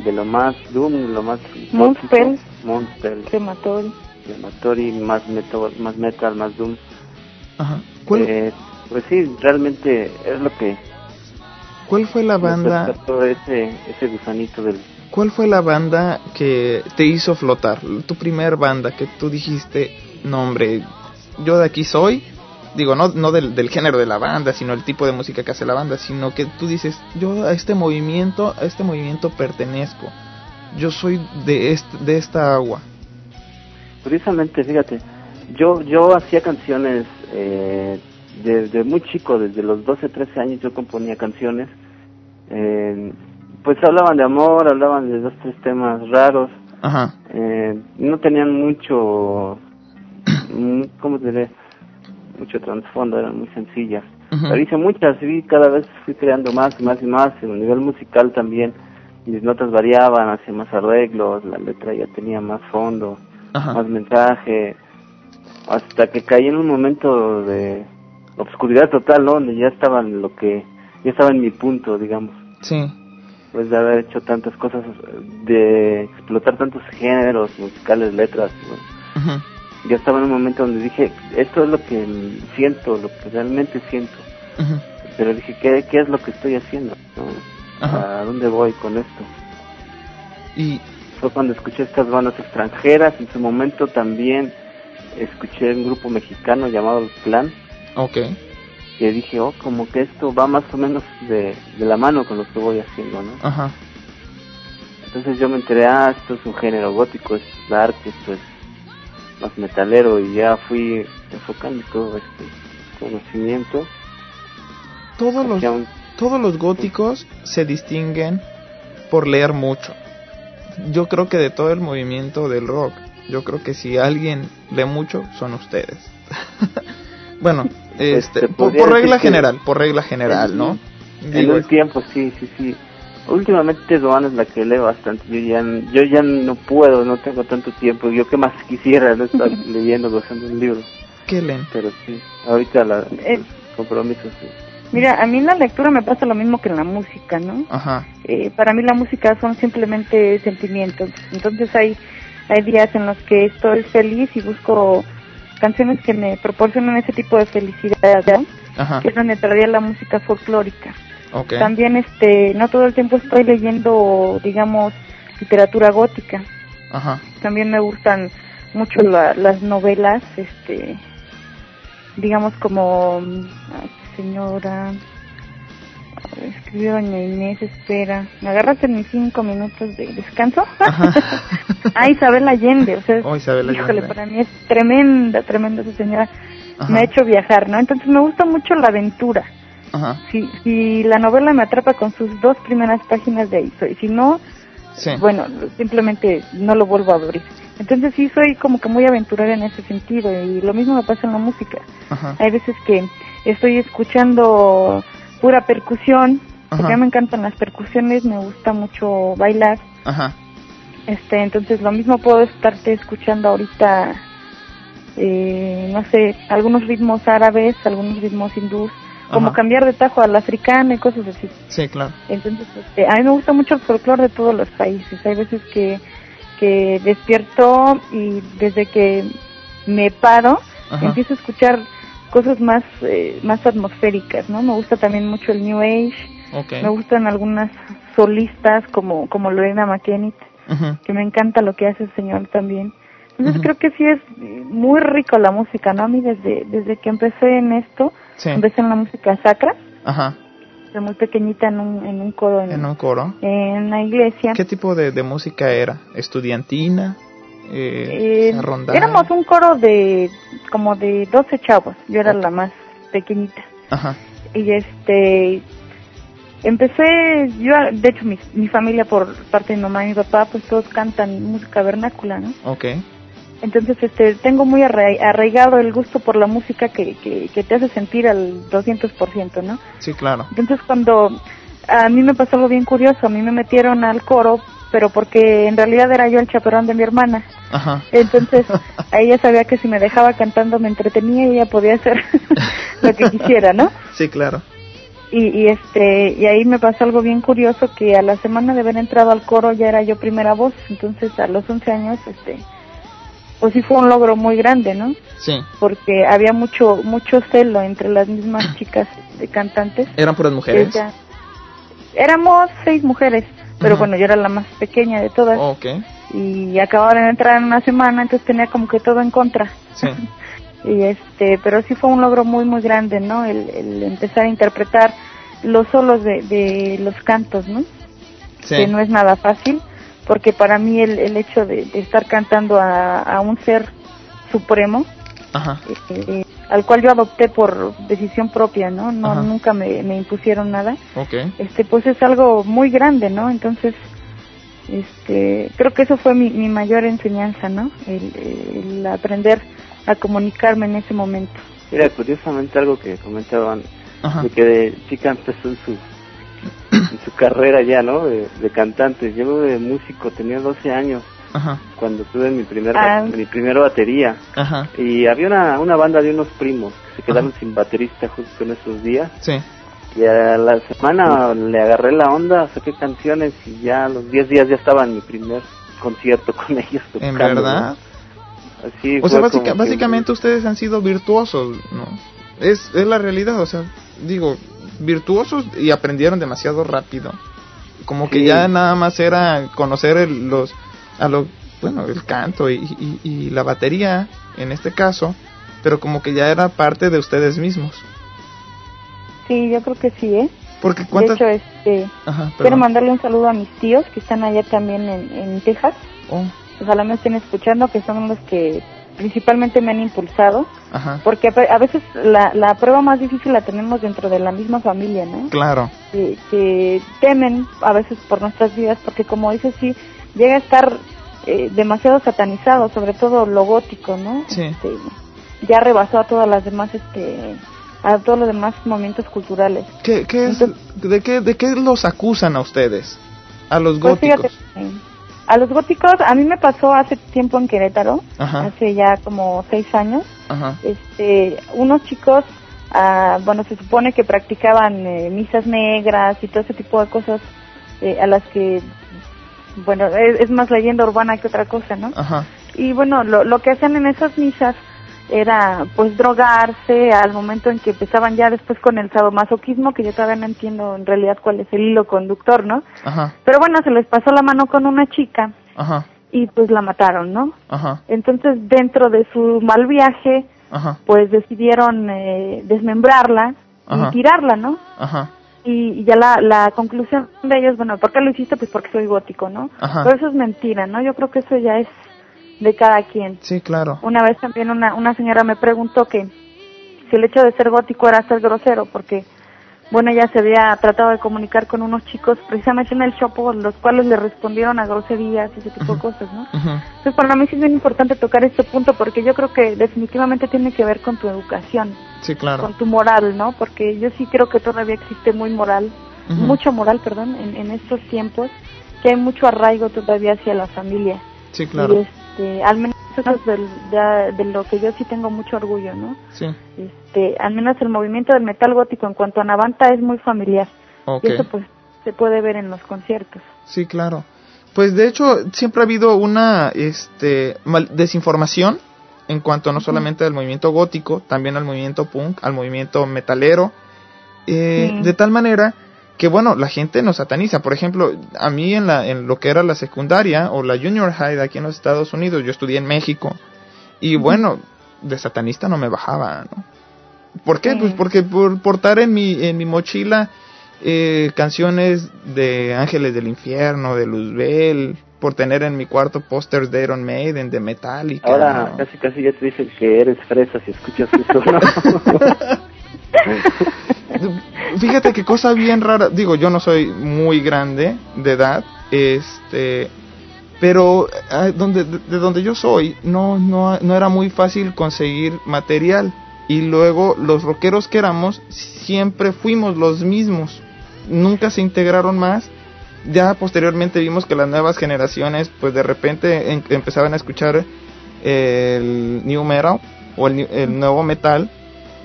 de lo más Doom, lo más Moonspell. gótico, Moonspell, Crematorio. Crematory, más metal, más metal, más Doom. Ajá. ¿Cuál, Eh, pues sí, realmente es lo que ¿Cuál fue la banda? rescató ese ese gusanito del ¿Cuál fue la banda que te hizo flotar? Tu primer banda que tú dijiste, no hombre, yo de aquí soy. Digo, no, no del, del género de la banda, sino el tipo de música que hace la banda, sino que tú dices, yo a este movimiento, a este movimiento pertenezco. Yo soy de, este, de esta agua. Curiosamente, fíjate, yo yo hacía canciones eh, desde muy chico, desde los 12, 13 años yo componía canciones. Eh, pues hablaban de amor, hablaban de dos, tres temas raros. Ajá. Eh, no tenían mucho, ¿cómo te diré? Mucho trasfondo, eran muy sencillas. Pero hice muchas y cada vez fui creando más y más y más. En el nivel musical también mis notas variaban, hacía más arreglos, la letra ya tenía más fondo, más mensaje, hasta que caí en un momento de obscuridad total, ¿no? Donde ya estaba en lo que, ya estaba en mi punto, digamos. Sí. Pues de haber hecho tantas cosas, de explotar tantos géneros, musicales, letras, bueno. Ya estaba en un momento donde dije, esto es lo que siento, lo que realmente siento. Pero dije, ¿qué, ¿qué es lo que estoy haciendo? ¿A dónde voy con esto? Y fue cuando escuché estas bandas extranjeras, en su momento también escuché un grupo mexicano llamado El Plan. Ok. Que dije, oh, como que esto va más o menos de, de la mano con lo que voy haciendo, ¿no? Ajá. Entonces yo me enteré, ah, esto es un género gótico, es dark, esto es más metalero y ya fui enfocando todo este conocimiento. Todos los, todos los góticos se distinguen por leer mucho. Yo creo que de todo el movimiento del rock, yo creo que si alguien lee mucho son ustedes. bueno, este, por, regla general, por regla general, ¿no? En un tiempo, sí, sí, sí. Últimamente Doan es la que lee bastante. Yo ya, yo ya no puedo, no tengo tanto tiempo. Yo que más quisiera no estar leyendo, gozando un libro. ¿Qué leen? Pero sí, ahorita la, eh, compromisos. Mira, a mí en la lectura me pasa lo mismo que en la música, ¿no? Ajá. Eh, para mí la música son simplemente sentimientos. Entonces hay hay días en los que estoy feliz y busco canciones que me proporcionan ese tipo de felicidad, que es donde traía la música folclórica. También este no todo el tiempo estoy leyendo, digamos, literatura gótica. También me gustan mucho las novelas, este digamos como señora escribió doña Inés, espera, me agarras en mis cinco minutos de descanso. ah, Isabel Allende, o sea, oh, híjole, para mí es tremenda, tremenda esa señora. Me ha hecho viajar, ¿no? Entonces me gusta mucho la aventura. Si, si la novela me atrapa con sus dos primeras páginas de ahí, si no, bueno, simplemente no lo vuelvo a abrir. Entonces sí soy como que muy aventurera en ese sentido y lo mismo me pasa en la música. Hay veces que estoy escuchando pura percusión, porque a mí me encantan las percusiones, me gusta mucho bailar. Ajá. Este, entonces lo mismo puedo estarte escuchando ahorita, eh, no sé, algunos ritmos árabes, algunos ritmos hindús, como cambiar de tajo al africano y cosas así. Sí, claro. Entonces, este, a mí me gusta mucho el folclore de todos los países. Hay veces que, que despierto y desde que me paro, empiezo a escuchar cosas más eh, más atmosféricas, ¿no? Me gusta también mucho el New Age. Me gustan algunas solistas como como Lorena McKennitt, que me encanta lo que hace el señor también. Entonces creo que sí es muy rico la música, ¿no? A mí desde desde que empecé en esto, empecé en la música sacra. Ajá. muy pequeñita en un, en un coro. En, un coro. En la iglesia. ¿Qué tipo de, de música era? ¿Estudiantina? Eh, eh éramos un coro de como de 12 chavos, yo era la más pequeñita. Ajá. Y este empecé, yo de hecho mi, mi familia por parte de mi mamá y mi papá pues todos cantan música vernácula, ¿no? Ok. Entonces este tengo muy arraigado el gusto por la música que, que, que te hace sentir al 200%, ¿no? Sí, claro. Entonces cuando a mí me pasó algo bien curioso, a mí me metieron al coro pero porque en realidad era yo el chaperón de mi hermana. Ajá. Entonces, ella sabía que si me dejaba cantando me entretenía y ella podía hacer lo que quisiera, ¿no? Sí, claro. Y, y, este y ahí me pasó algo bien curioso que a la semana de haber entrado al coro ya era yo primera voz, entonces a los 11 años este pues sí fue un logro muy grande, ¿no? Sí. Porque había mucho mucho celo entre las mismas chicas de cantantes. ¿Eran puras mujeres? éramos seis mujeres pero bueno, yo era la más pequeña de todas. Okay. Y acabaron de entrar en una semana, entonces tenía como que todo en contra. Sí. y este, pero sí fue un logro muy, muy grande, ¿no? El, empezar a interpretar los solos de, de los cantos, ¿no? Sí. Que no es nada fácil, porque para mí el, el hecho de, estar cantando a, a un ser supremo, Ajá. Eh, al cual yo adopté por decisión propia, ¿no? No nunca me, me, impusieron nada. Okay. Este pues es algo muy grande, ¿no? Entonces Este, creo que eso fue mi, mi mayor enseñanza, ¿no? El, aprender a comunicarme en ese momento. Mira, curiosamente algo que comentaban, de que de chica empezó en su, en su carrera ya, ¿no? De, de cantante. Yo de músico tenía 12 años cuando tuve mi primera ah. mi primera batería y había una, una banda de unos primos que se quedaron sin baterista justo en esos días sí. y a la semana le agarré la onda saqué canciones y ya a los 10 días ya estaba en mi primer concierto con ellos en verdad Así o sea básicamente ustedes han sido virtuosos no es es la realidad o sea digo virtuosos y aprendieron demasiado rápido como que ya nada más era conocer los a lo, bueno, el canto y, y, la batería en este caso, pero como que ya era parte de ustedes mismos. Sí, yo creo que sí, ¿eh? Porque ¿cuántas... De hecho, este, quiero mandarle un saludo a mis tíos que están allá también en, en Texas. Oh. Ojalá me estén escuchando, que son los que principalmente me han impulsado. Porque a, veces la, la prueba más difícil la tenemos dentro de la misma familia, ¿no? Claro. Que, que temen a veces por nuestras vidas, porque como dices, sí, llega a estar eh, demasiado satanizado, sobre todo lo gótico, ¿no? Sí. Este, ya rebasó a todas las demás, este, a todos los demás movimientos culturales. ¿Qué, qué es, de, qué, ¿De qué los acusan a ustedes? A los pues góticos. A los góticos, a mí me pasó hace tiempo en Querétaro, hace ya como seis años. Este, unos chicos, ah, bueno, se supone que practicaban eh, misas negras y todo ese tipo de cosas eh, a las que bueno, es, más leyenda urbana que otra cosa, ¿no? Ajá. Y bueno, lo, lo que hacían en esas misas era pues drogarse al momento en que empezaban ya después con el sadomasoquismo, que yo todavía no entiendo en realidad cuál es el hilo conductor, ¿no? Ajá. Pero bueno, se les pasó la mano con una chica Ajá. y pues la mataron, ¿no? Ajá. Entonces dentro de su mal viaje, Ajá. pues decidieron eh, desmembrarla y tirarla, ¿no? Ajá y, ya la, la conclusión de ellos, bueno, ¿por qué lo hiciste? Pues porque soy gótico, ¿no? Pero eso es mentira, ¿no? Yo creo que eso ya es de cada quien. Sí, claro. Una vez también una, una señora me preguntó que si el hecho de ser gótico era ser grosero, porque bueno, ella se había tratado de comunicar con unos chicos precisamente en el show, los cuales le respondieron a groserías y ese tipo de cosas, ¿no? Entonces, para mí sí es bien importante tocar este punto porque yo creo que definitivamente tiene que ver con tu educación. Sí, claro. Con tu moral, ¿no? Porque yo sí creo que todavía existe muy moral, mucho moral, perdón, en, en estos tiempos, que hay mucho arraigo todavía hacia la familia. Sí, claro. Y este, al menos eso es de, de, lo que yo sí tengo mucho orgullo, ¿no? Sí. Este, al menos el movimiento del metal gótico en cuanto a Navanta es muy familiar. Y eso pues se puede ver en los conciertos. Sí, claro. Pues de hecho siempre ha habido una este desinformación en cuanto no solamente al movimiento gótico, también al movimiento punk, al movimiento metalero, eh, de tal manera que bueno, la gente nos sataniza. Por ejemplo, a mí en, la, en lo que era la secundaria o la junior high de aquí en los Estados Unidos, yo estudié en México y bueno, de satanista no me bajaba, ¿no? ¿Por qué? Pues porque por portar en mi, en mi mochila eh, canciones de Ángeles del Infierno, de Luzbel, por tener en mi cuarto pósters de Iron Maiden, de Metallica. Ahora casi casi ya te dicen que eres fresa si escuchas eso, ¿no? Fíjate qué cosa bien rara. Digo, yo no soy muy grande de edad, este, pero ah, donde, de donde yo soy no, no, no era muy fácil conseguir material. Y luego los rockeros que éramos siempre fuimos los mismos. Nunca se integraron más. Ya posteriormente vimos que las nuevas generaciones pues de repente empezaban a escuchar el new metal o el nuevo metal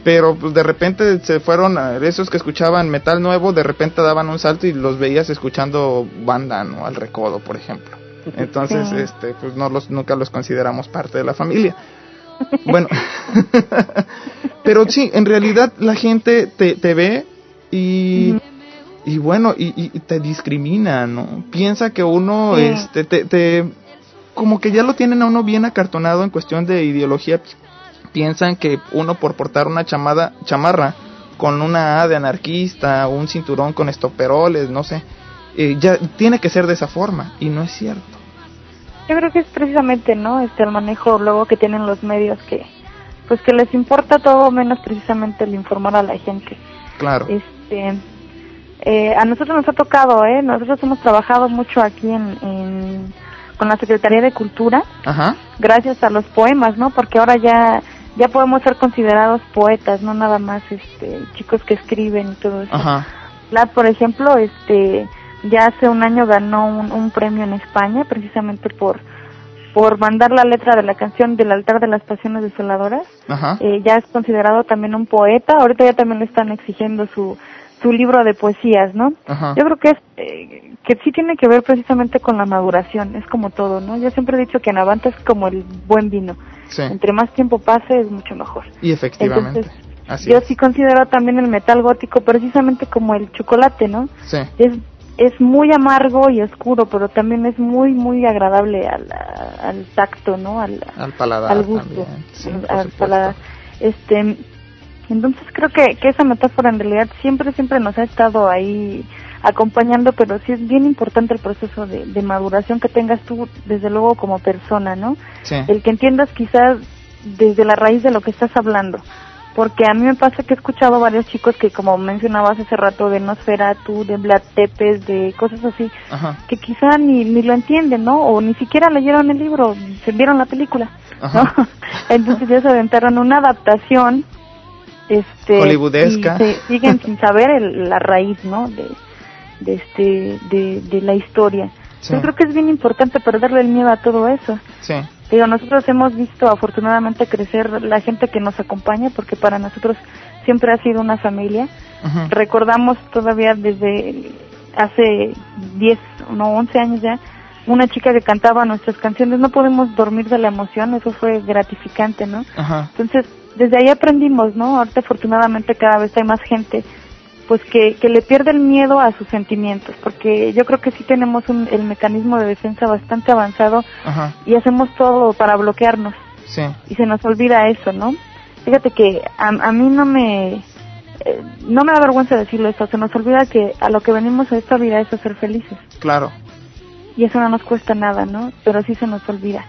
pero pues de repente se fueron a esos que escuchaban metal nuevo, de repente daban un salto y los veías escuchando banda, ¿no? Al recodo, por ejemplo. Entonces, este, pues no los, nunca los consideramos parte de la familia. Bueno, pero sí, en realidad la gente te, te ve y, y bueno, y, te discrimina, ¿no? Piensa que uno, este, te, te, como que ya lo tienen a uno bien acartonado en cuestión de ideología piensan que uno por portar una chamada, chamarra con una A de anarquista, un cinturón con estoperoles, no sé, eh, ya tiene que ser de esa forma y no es cierto. Yo creo que es precisamente, ¿no? Este el manejo luego que tienen los medios que pues que les importa todo menos precisamente el informar a la gente. Claro. Este Eh, a nosotros nos ha tocado, ¿eh? Nosotros hemos trabajado mucho aquí en, con la Secretaría de Cultura, gracias a los poemas, ¿no? Porque ahora ya ya podemos ser considerados poetas, no nada más este chicos que escriben y todo eso. Ajá. por ejemplo, este ya hace un año ganó un, premio en España precisamente por por mandar la letra de la canción del altar de las pasiones desoladoras. Ajá. Eh, ya es considerado también un poeta. Ahorita ya también le están exigiendo su su libro de poesías, ¿no? Yo creo que es eh, que sí tiene que ver precisamente con la maduración, es como todo, ¿no? Yo siempre he dicho que Navanta es como el buen vino. Entre más tiempo pase es mucho mejor. Y efectivamente. yo sí considero también el metal gótico precisamente como el chocolate, ¿no? Sí. Es es muy amargo y oscuro, pero también es muy muy agradable al, al tacto, ¿no? Al, al paladar al gusto, al paladar. Este entonces creo que, que esa metáfora en realidad siempre, siempre nos ha estado ahí acompañando, pero sí es bien importante el proceso de, de maduración que tengas tú, desde luego, como persona, ¿no? El que entiendas quizás desde la raíz de lo que estás hablando. Porque a mí me pasa que he escuchado varios chicos que, como mencionabas hace rato, de Nosferatu, de Vlad Tepes, de cosas así, que quizá ni, ni lo entienden, ¿no? O ni siquiera leyeron el libro, se vieron la película, ¿no? Entonces ya se aventaron una adaptación este hollywoodesca siguen sin saber la raíz no de, de este de, de la historia. Yo creo que es bien importante perderle el miedo a todo eso. Sí. Digo nosotros hemos visto afortunadamente crecer la gente que nos acompaña porque para nosotros siempre ha sido una familia. Recordamos todavía desde hace 10 no 11 años ya una chica que cantaba nuestras canciones no podemos dormir de la emoción eso fue gratificante no entonces desde ahí aprendimos, ¿no? Ahorita afortunadamente cada vez hay más gente pues que, que le pierde el miedo a sus sentimientos, porque yo creo que sí tenemos un, el mecanismo de defensa bastante avanzado y hacemos todo para bloquearnos. Sí. Y se nos olvida eso, ¿no? Fíjate que a, a mí no me eh, no me da vergüenza decirlo esto, se nos olvida que a lo que venimos a esta vida es a ser felices. Claro. Y eso no nos cuesta nada, ¿no? Pero sí se nos olvida.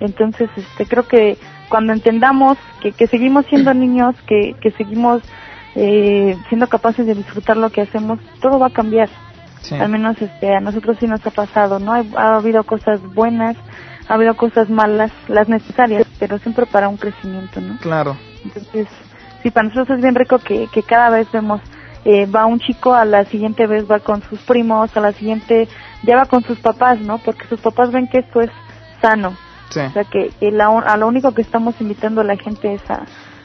Entonces, este, creo que cuando entendamos que, que seguimos siendo niños, que, que seguimos eh, siendo capaces de disfrutar lo que hacemos, todo va a cambiar. Al menos este, a nosotros sí nos ha pasado, ¿no? Ha, habido cosas buenas, ha habido cosas malas, las necesarias, pero siempre para un crecimiento, ¿no? Claro. Entonces, sí, para nosotros es bien rico que, que cada vez vemos, eh, va un chico, a la siguiente vez va con sus primos, a la siguiente ya va con sus papás, ¿no? Porque sus papás ven que esto es sano o sea que, a lo único que estamos invitando a la gente es a,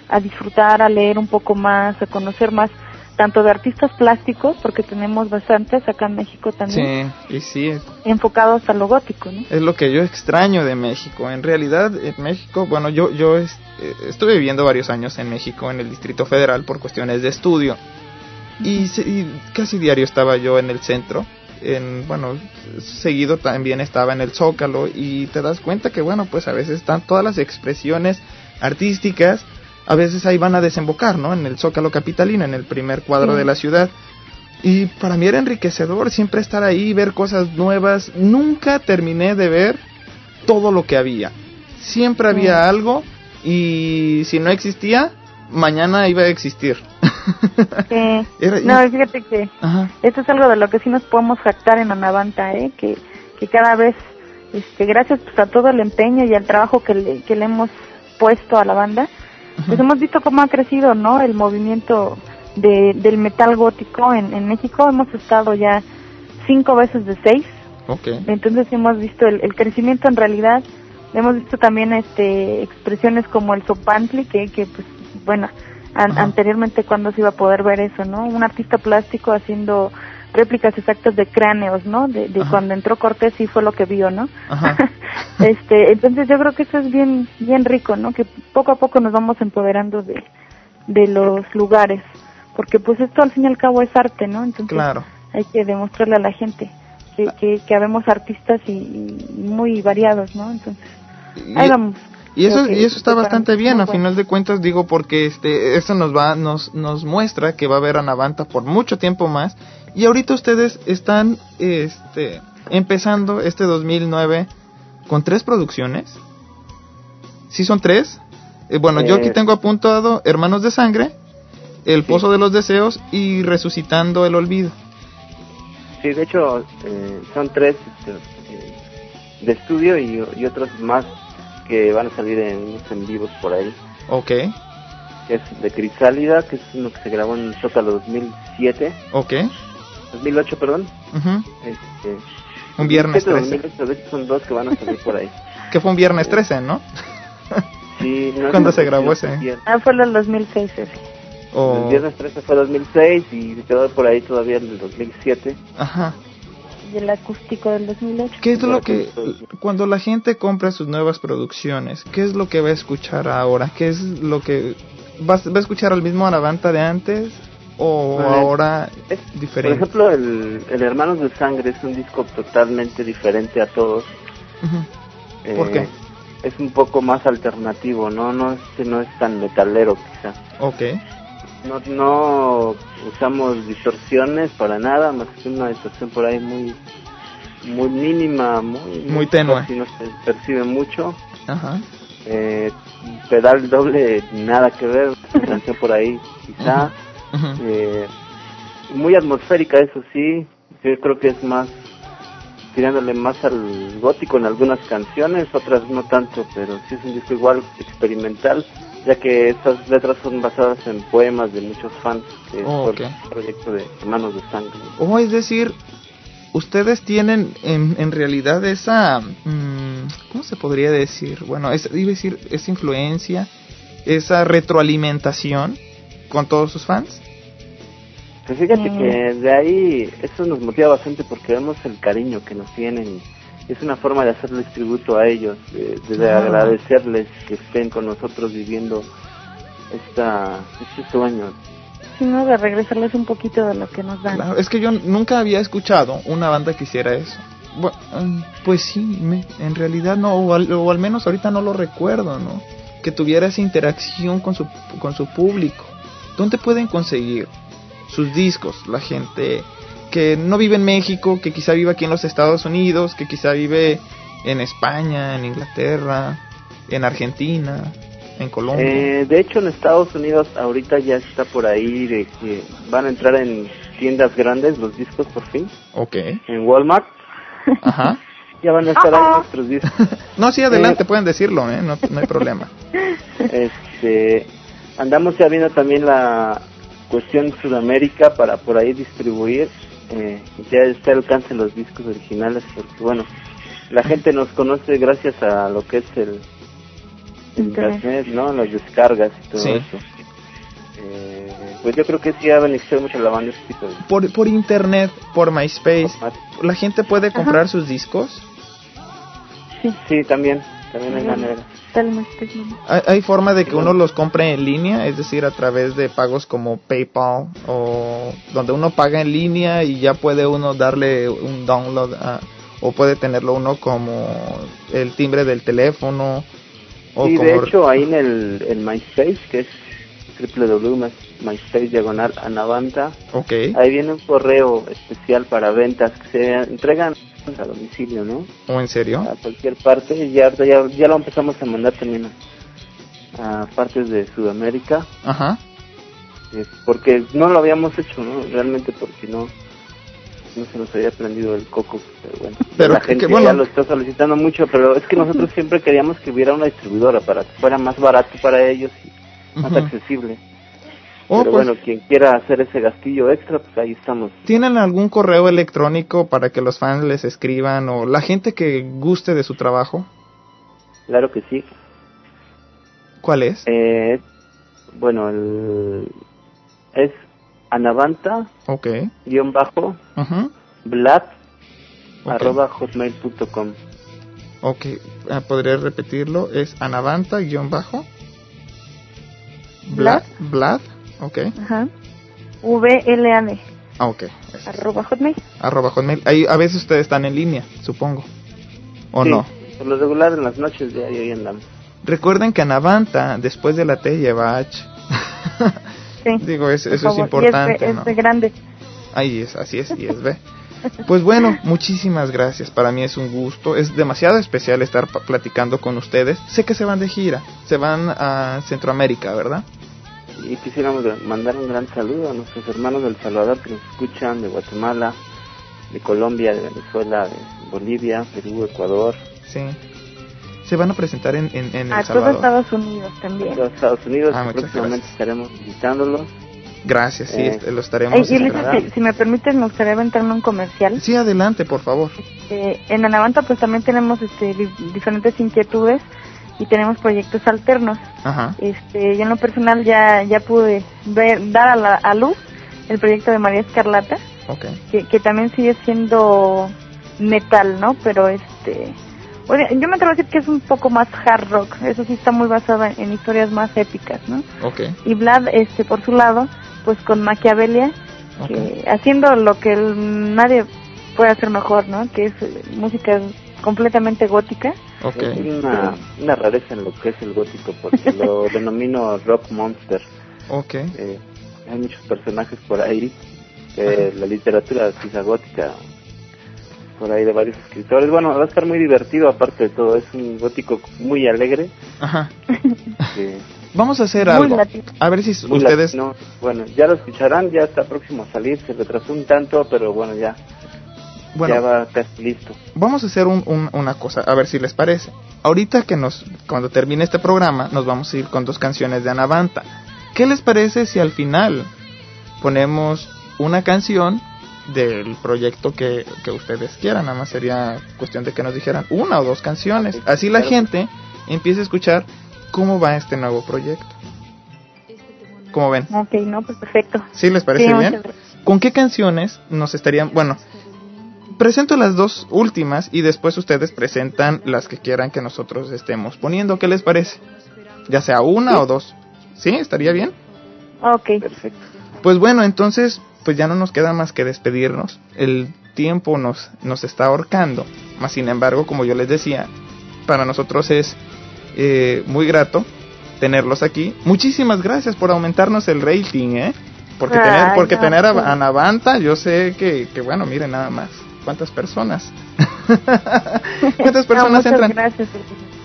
a disfrutar, a leer un poco más, a conocer más tanto de artistas plásticos, porque tenemos bastantes acá en México también. Sí, y sí. Enfocados a lo gótico, ¿no? Es lo que yo extraño de México. En realidad, en México, bueno, yo, yo eh, estuve viviendo varios años en México, en el Distrito Federal, por cuestiones de estudio. y, casi diario estaba yo en el centro en, bueno, seguido también estaba en el Zócalo y te das cuenta que, bueno, pues a veces están todas las expresiones artísticas, a veces ahí van a desembocar, ¿no? En el Zócalo capitalino, en el primer cuadro de la ciudad. Y para mí era enriquecedor siempre estar ahí, ver cosas nuevas. Nunca terminé de ver todo lo que había. Siempre había algo y si no existía, mañana iba a existir. no, fíjate que esto es algo de lo que sí nos podemos jactar en Anavanta, ¿eh? que, que cada vez, este, gracias pues, a todo el empeño y al trabajo que le, que le hemos puesto a la banda, pues hemos visto cómo ha crecido no el movimiento de, del metal gótico en, en México. Hemos estado ya cinco veces de seis. Entonces hemos visto el, el crecimiento en realidad. Hemos visto también este expresiones como el Sopantli, que, que pues bueno, anteriormente cuando se iba a poder ver eso, ¿no? Un artista plástico haciendo réplicas exactas de cráneos, ¿no? De, cuando entró Cortés y fue lo que vio, ¿no? este, entonces yo creo que eso es bien, bien rico, ¿no? Que poco a poco nos vamos empoderando de, de los lugares, porque pues esto al fin y al cabo es arte, ¿no? Entonces hay que demostrarle a la gente que, que, que habemos artistas y, muy variados, ¿no? Entonces ahí vamos. Y eso, y eso está bastante bien, a final de cuentas digo porque este eso nos va nos nos muestra que va a haber Anavanta por mucho tiempo más y ahorita ustedes están este empezando este 2009 con tres producciones. ¿Sí son tres? Eh, bueno, yo aquí eh. tengo apuntado Hermanos de Sangre, El Pozo de los Deseos y Resucitando el Olvido. Sí, de hecho, eh, son tres este, eh, de estudio y, y, otros más que van a salir en, en vivos por ahí. Ok. Que es de Crisálida, que es uno que se grabó en Zócalo 2007. Ok. 2008, perdón. Ujú. Este, Un viernes 2007, 13. 2008, de hecho son dos que van a salir por ahí. Que fue un viernes 13, ¿no? Sí, no ¿Cuándo se grabó ese? Ah, fue el 2006 ese. O... El viernes 13 fue 2006 y se quedó por ahí todavía en el 2007. Ajá. Y el acústico del 2008. ¿Qué es lo que, cuando la gente compra sus nuevas producciones, qué es lo que va a escuchar ahora? ¿Qué es lo que va, a- va a escuchar al mismo Anavanta de antes o ahora es- Por diferente? ejemplo, el, el Hermanos de Sangre es un disco totalmente diferente a todos. Ujú. ¿Por Eh, qué? Es un poco más alternativo, ¿no? No es, no es tan metalero quizá. Ok. No, no usamos distorsiones para nada, más que una distorsión por ahí muy muy mínima, muy, Muy tenue. casi no se percibe mucho. Ajá. Eh, pedal doble, nada que ver, canción por ahí quizá. Eh, muy atmosférica, eso sí. Yo creo que es más tirándole más al gótico en algunas canciones, otras no tanto, pero sí es un disco igual experimental, ya que estas letras son basadas en poemas de muchos fans, que es Oh, por ok. el proyecto de Hermanos de Sangre. O es decir, ustedes tienen en, en realidad esa, mm, ¿cómo se podría decir? Bueno, es, iba a decir, esa influencia, esa retroalimentación con todos sus fans. Pues fíjate Mm. que de ahí eso nos motiva bastante porque vemos el cariño que nos tienen y es una forma de hacerles tributo a ellos, de, de- de Ah. agradecerles que estén con nosotros viviendo esta, este sueño. Sino de regresarles un poquito de lo que nos dan. Claro, es que yo nunca había escuchado una banda que hiciera eso. Mm, pues sí, me- en realidad no, o al, o al menos ahorita no lo recuerdo, ¿no? Que tuviera esa interacción con su, con su público. ¿Dónde pueden conseguir sus discos? La gente que no vive en México, que quizá vive aquí en los Estados Unidos, que quizá vive en España, en Inglaterra, en Argentina, en Colombia. Eh, de hecho en Estados Unidos ahorita ya está por ahí de que van a entrar en tiendas grandes los discos por fin, Ok, en Walmart, ajá. ya van a estar ahí nuestros discos. No, sí, adelante, pueden decirlo, ¿eh? no, no hay problema. Este, andamos ya viendo también la cuestión Sudamérica para por ahí distribuir. Eh, ya está al alcance los discos originales porque bueno, la gente nos conoce gracias a lo que es el, el Internet. ¿no? Las descargas y todo Sí. eso. Eh, pues yo creo que sí ha beneficiado mucho a la banda este tipo de Por, por internet, por MySpace, la gente puede comprar sus discos. Sí, también, también hay manera. Hay, hay forma de que uno los compre en línea, es decir, a través de pagos como PayPal o donde uno paga en línea y ya puede uno darle un download a- o puede tenerlo uno como el timbre del teléfono o Y como de hecho ahí en el en MySpace, que es www.myspace diagonal anavanta, Ok, ahí viene un correo especial para ventas que se entregan a domicilio, ¿no? o en serio. A cualquier parte ya, ya, ya lo empezamos a mandar también a, a partes de Sudamérica, Ajá. porque no lo habíamos hecho, ¿no? Realmente porque no no se nos había prendido el coco, pero bueno, Pero la que- gente que bueno. ya lo está solicitando mucho, pero es que nosotros siempre queríamos que hubiera una distribuidora para que fuera más barato para ellos y más accesible. Oh, pero pues, bueno, quien quiera hacer ese gastillo extra, pues ahí estamos. ¿Tienen algún correo electrónico para que los fans les escriban o la gente que guste de su trabajo? Claro que sí. ¿Cuál es? Eh, bueno, el, es anavanta Ok. guion bajo Ujú. blad Ok. arroba hotmail.com Ok, ah, podría repetirlo, es anavanta guion bajo. Blad, Blad, ok, Ajá. VLAD, ah, ok, arroba hotmail. arroba hotmail. Ahí, a veces ustedes están en línea, supongo, o Sí, no. Por lo regular en las noches de ahí, andamos. Recuerden que Anavanta, después de la T lleva H. Sí. Digo, es- eso es. Y importante, es de grande. Ahí es, así es, y es B. Pues bueno, muchísimas gracias. Para mí es un gusto. Es demasiado especial estar platicando con ustedes. Sé que se van de gira, se van a Centroamérica, ¿verdad? Y quisiéramos mandar un gran saludo a nuestros hermanos del Salvador que nos escuchan, de Guatemala, de Colombia, de Venezuela, de Bolivia, Perú, Ecuador. Sí. Se van a presentar en, en, en El a Salvador. todos Estados Unidos también. En los Estados Unidos, Ah, próximamente gracias. estaremos visitándolos. Gracias, sí, Eh, este, lo estaremos esperando. si, si me permites, me gustaría aventarme un comercial. Sí, adelante, por favor. Eh, en Anavanta pues también tenemos este, di- diferentes inquietudes y tenemos proyectos alternos. Ajá. Este, yo en lo personal ya ya pude ver, dar a, la, a luz el proyecto de María Escarlata, que, que también sigue siendo metal, ¿no? Pero este, oye, yo me atrevo a decir que es un poco más hard rock. Eso sí está muy basado en, historias más épicas, ¿no? Ok. Y Vlad, este, por su lado, pues con Maquiavelia, que haciendo lo que el- nadie puede hacer mejor, ¿no? Que es eh, música completamente gótica. Ok. Es una, una rareza en lo que es el gótico, porque lo denomino rock monster. Ok. Eh, hay muchos personajes por ahí, eh, la literatura quizá gótica, por ahí de varios escritores. Bueno, va a estar muy divertido aparte de todo, es un gótico muy alegre. Ajá. Vamos a hacer Muy algo. latino. A ver si muy ustedes... latino. Bueno, ya lo escucharán, ya está próximo a salir, se retrasó un tanto, pero bueno, ya, ya Bueno, va casi listo. vamos a hacer un- un- una cosa, a ver si les parece. Ahorita que nos, cuando termine este programa, nos vamos a ir con dos canciones de Anavanta. ¿Qué les parece si al final ponemos una canción del proyecto que, que ustedes quieran? Nada más sería cuestión de que nos dijeran una o dos canciones. Así la gente empiece a escuchar cómo va este nuevo proyecto. ¿Cómo ven? Ok, no, pues perfecto. ¿Sí les parece Sí, bien? ¿Con qué canciones nos estarían... Bueno, presento las dos últimas y después ustedes presentan las que quieran que nosotros estemos poniendo. ¿Qué les parece? Ya sea una o dos. ¿Sí? ¿Estaría bien? Ok, Perfecto. Pues bueno, entonces, pues ya no nos queda más que despedirnos. El tiempo nos, nos está ahorcando. Más sin embargo, como yo les decía, para nosotros es eh, muy grato tenerlos aquí. Muchísimas gracias por aumentarnos el rating, ¿eh? Porque tener, porque no, tener a, a Navanta, yo sé que, que, bueno, miren nada más. ¿Cuántas personas? ¿Cuántas No, personas muchas entran? gracias.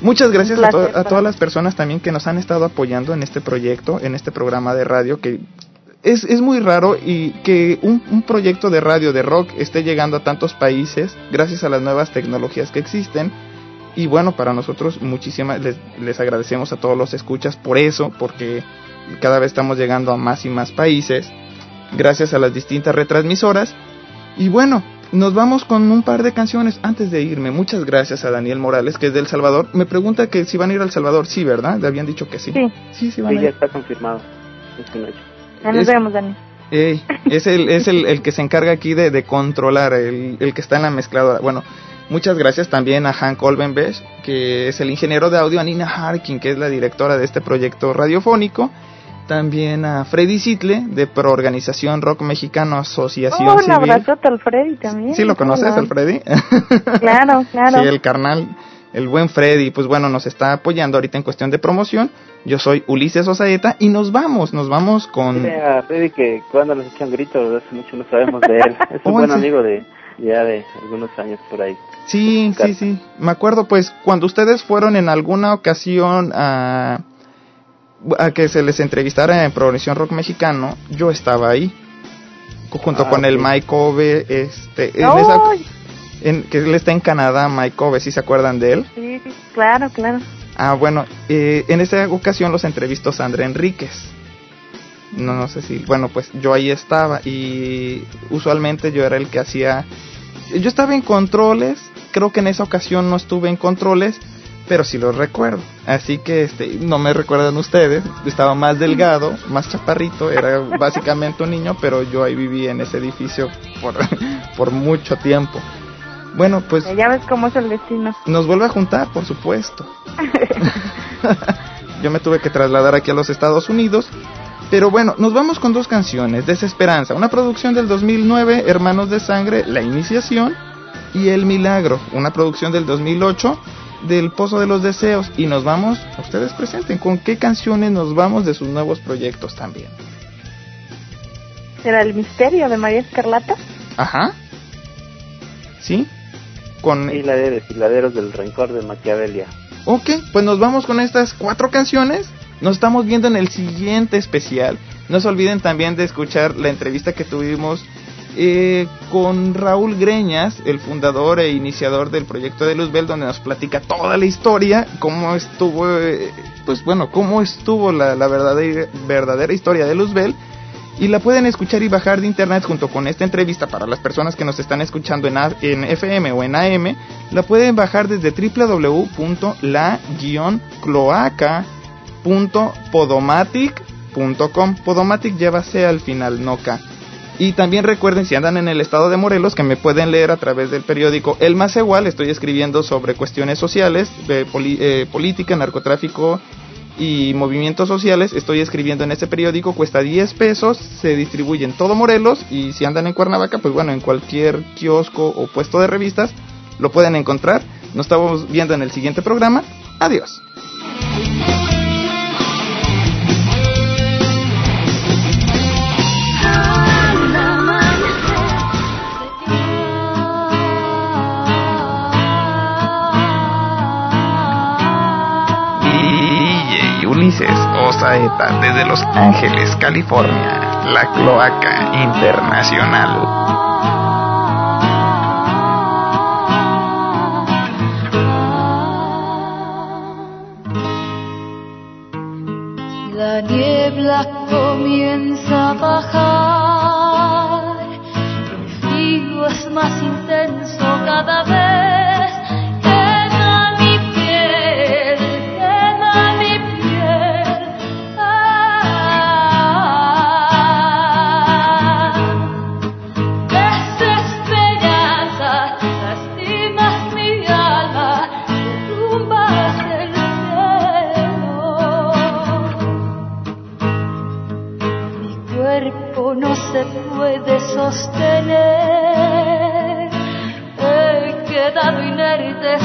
Muchas gracias a, to- a todas las personas también que nos han estado apoyando en este proyecto, en este programa de radio, que es, es muy raro y que un, un proyecto de radio, de rock, esté llegando a tantos países gracias a las nuevas tecnologías que existen. Y bueno, para nosotros muchísimas, les, les agradecemos a todos los escuchas por eso, porque cada vez estamos llegando a más y más países, gracias a las distintas retransmisoras. Y bueno, nos vamos con un par de canciones antes de irme. Muchas gracias a Daniel Morales, que es del Salvador. Me pregunta que si van a ir al Salvador. Sí, ¿verdad? Le habían dicho que sí. Sí. sí, sí van Sí, a ya ir. está confirmado. Ya nos Es- vemos, Dani. Ey, es el, es el, el que se encarga aquí de, de controlar, el, el que está en la mezcladora. Bueno, muchas gracias también a Hank Olvenbesch, que es el ingeniero de audio, a Nina Harkin, que es la directora de este proyecto radiofónico. También a Freddy Sitle, de Proorganización Rock Mexicano Asociación Oh, un Civil. abrazote al Freddy también. ¿Sí lo ¿cómo conoces, no? al Freddy? Claro, claro. Sí, el carnal, el buen Freddy, pues bueno, nos está apoyando ahorita en cuestión de promoción. Yo soy Ulises Osaeta y nos vamos, nos vamos con... Dile a Freddy que cuando nos echan gritos, hace mucho no sabemos de él. Es un Oh, buen sí. amigo de ya de algunos años por ahí. Sí, sí, sí. Me acuerdo, pues, cuando ustedes fueron en alguna ocasión a, a que se les entrevistara en Progresión Rock Mexicano, yo estaba ahí. Junto Ah, con el. Mike Ove, este, en esa- Ay, en- que él está en Canadá, Mike Ove, ¿sí se acuerdan de él? sí, sí, claro, claro. Ah, bueno, eh, en esa ocasión los entrevistó Sandra Enríquez. No, no sé si, bueno, pues yo ahí estaba y usualmente yo era el que hacía, yo estaba en controles, creo que en esa ocasión no estuve en controles, pero sí lo recuerdo. Así que este, no me recuerdan ustedes, estaba más delgado, más chaparrito, era básicamente un niño, pero yo ahí viví en ese edificio por, por mucho tiempo. Bueno, pues Ya ves cómo es el destino. nos vuelve a juntar, por supuesto. Yo me tuve que trasladar aquí a los Estados Unidos. Pero bueno, nos vamos con dos canciones. Desesperanza, una producción del 2009, Hermanos de Sangre, La Iniciación. Y El Milagro, una producción del 2008, del Pozo de los Deseos. Y nos vamos, ustedes presenten, ¿con qué canciones nos vamos de sus nuevos proyectos también? ¿Será el misterio de María Escarlata? Ajá. ¿Sí? Con... Y la de Desfiladeros del Rencor de Maquiavelia. Ok, pues nos vamos con estas cuatro canciones. Nos estamos viendo en el siguiente especial. No se olviden también de escuchar la entrevista que tuvimos eh, con Raúl Greñas, el fundador e iniciador del proyecto de Luzbel, donde nos platica toda la historia, cómo estuvo, eh, pues bueno, cómo estuvo la, verdadera, historia de Luzbel. Y la pueden escuchar y bajar de internet junto con esta entrevista para las personas que nos están escuchando en, FM o en AM. La pueden bajar desde www.la-cloaca.podomatic.com. Podomatic lleva C al final, no K. Y también recuerden, si andan en el estado de Morelos, que me pueden leer a través del periódico El Más Igual. Estoy escribiendo sobre cuestiones sociales, eh, política, narcotráfico y movimientos sociales. Estoy escribiendo en ese periódico, cuesta 10 pesos, se distribuye en todo Morelos. Y si andan en Cuernavaca, pues bueno, en cualquier kiosco o puesto de revistas lo pueden encontrar. Nos estamos viendo en el siguiente programa. Adiós. Ulises Osaeta desde Los Ángeles, California, la cloaca internacional. La niebla comienza a bajar, el frío es más intenso cada vez. Sostener. He quedado inerte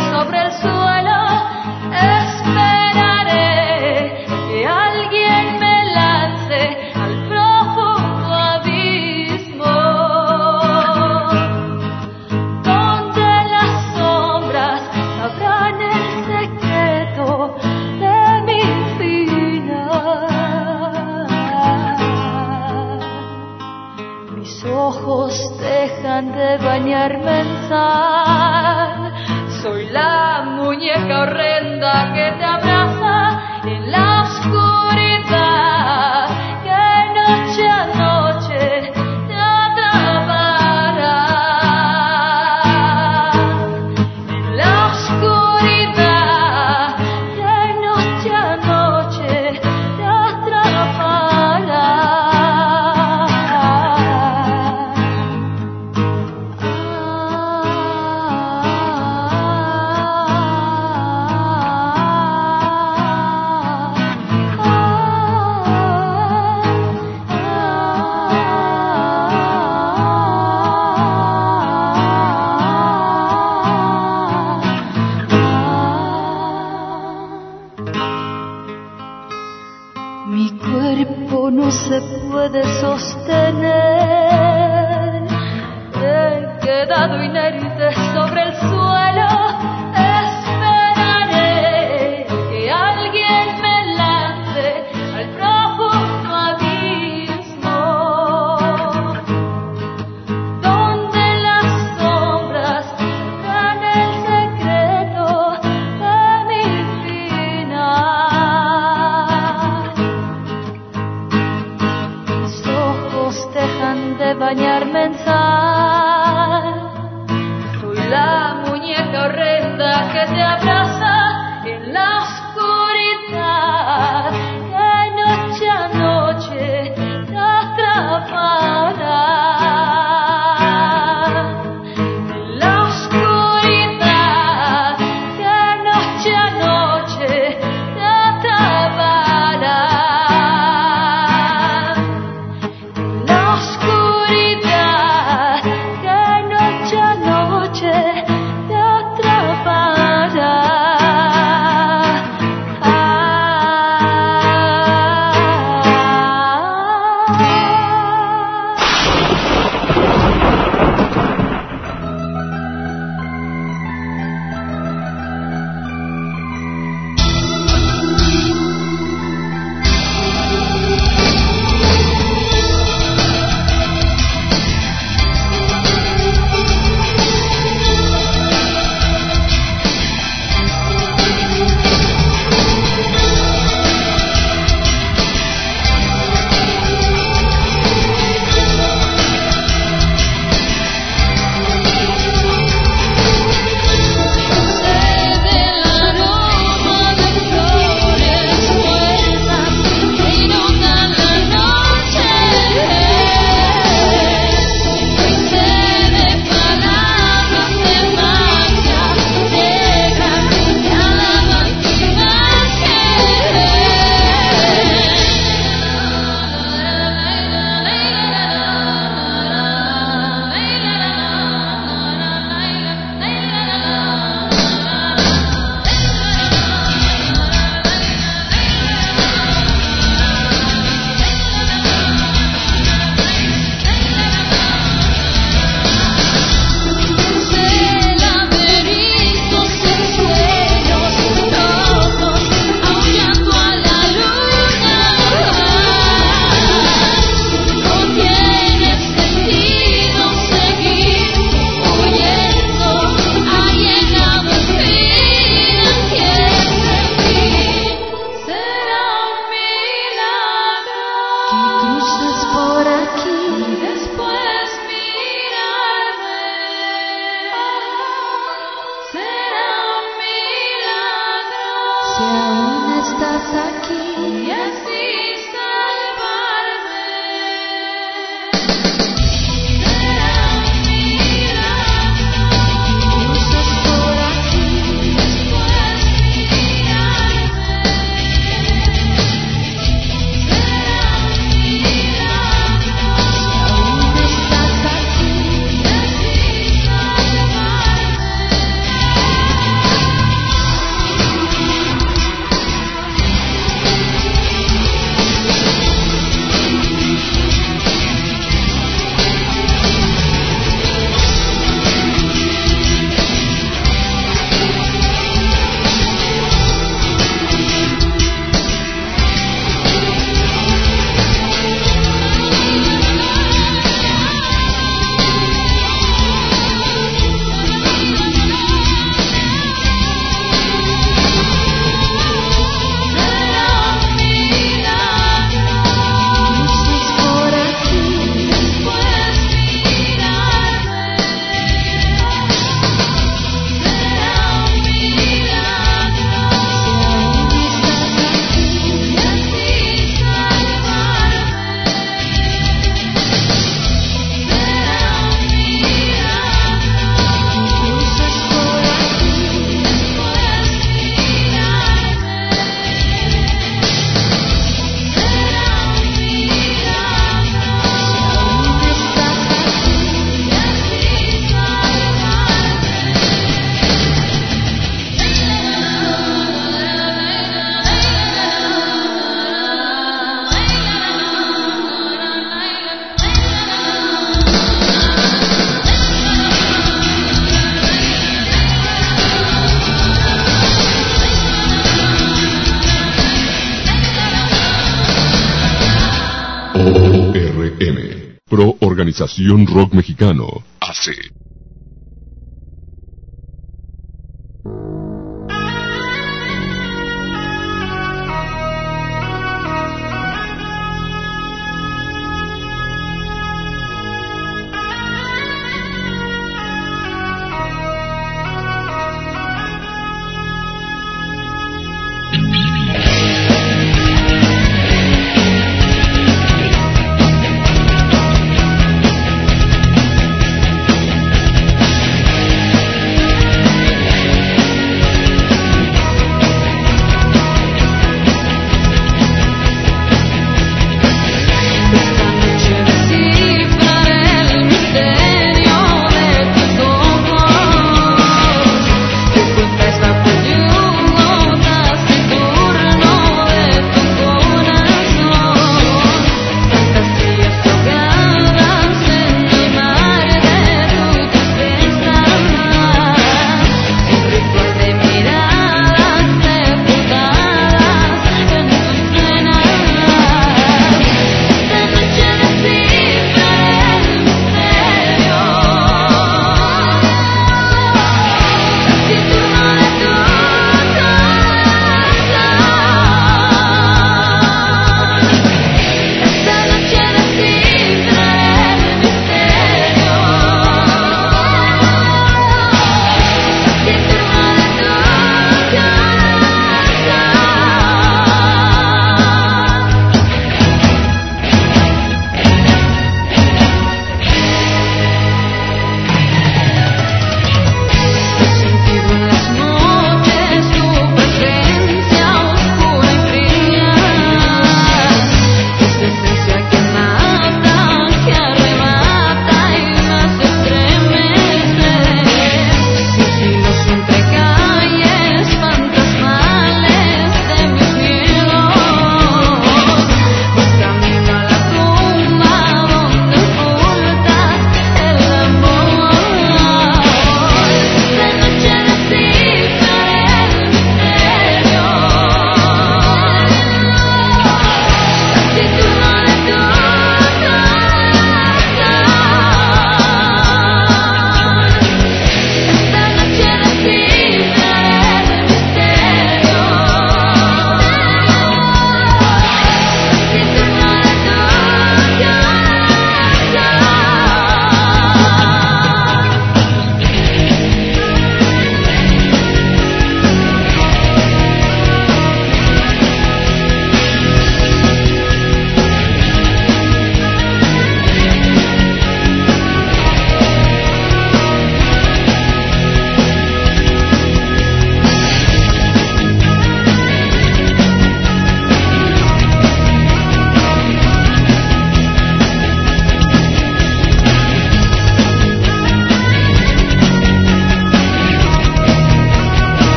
Rock Mexicano, AC.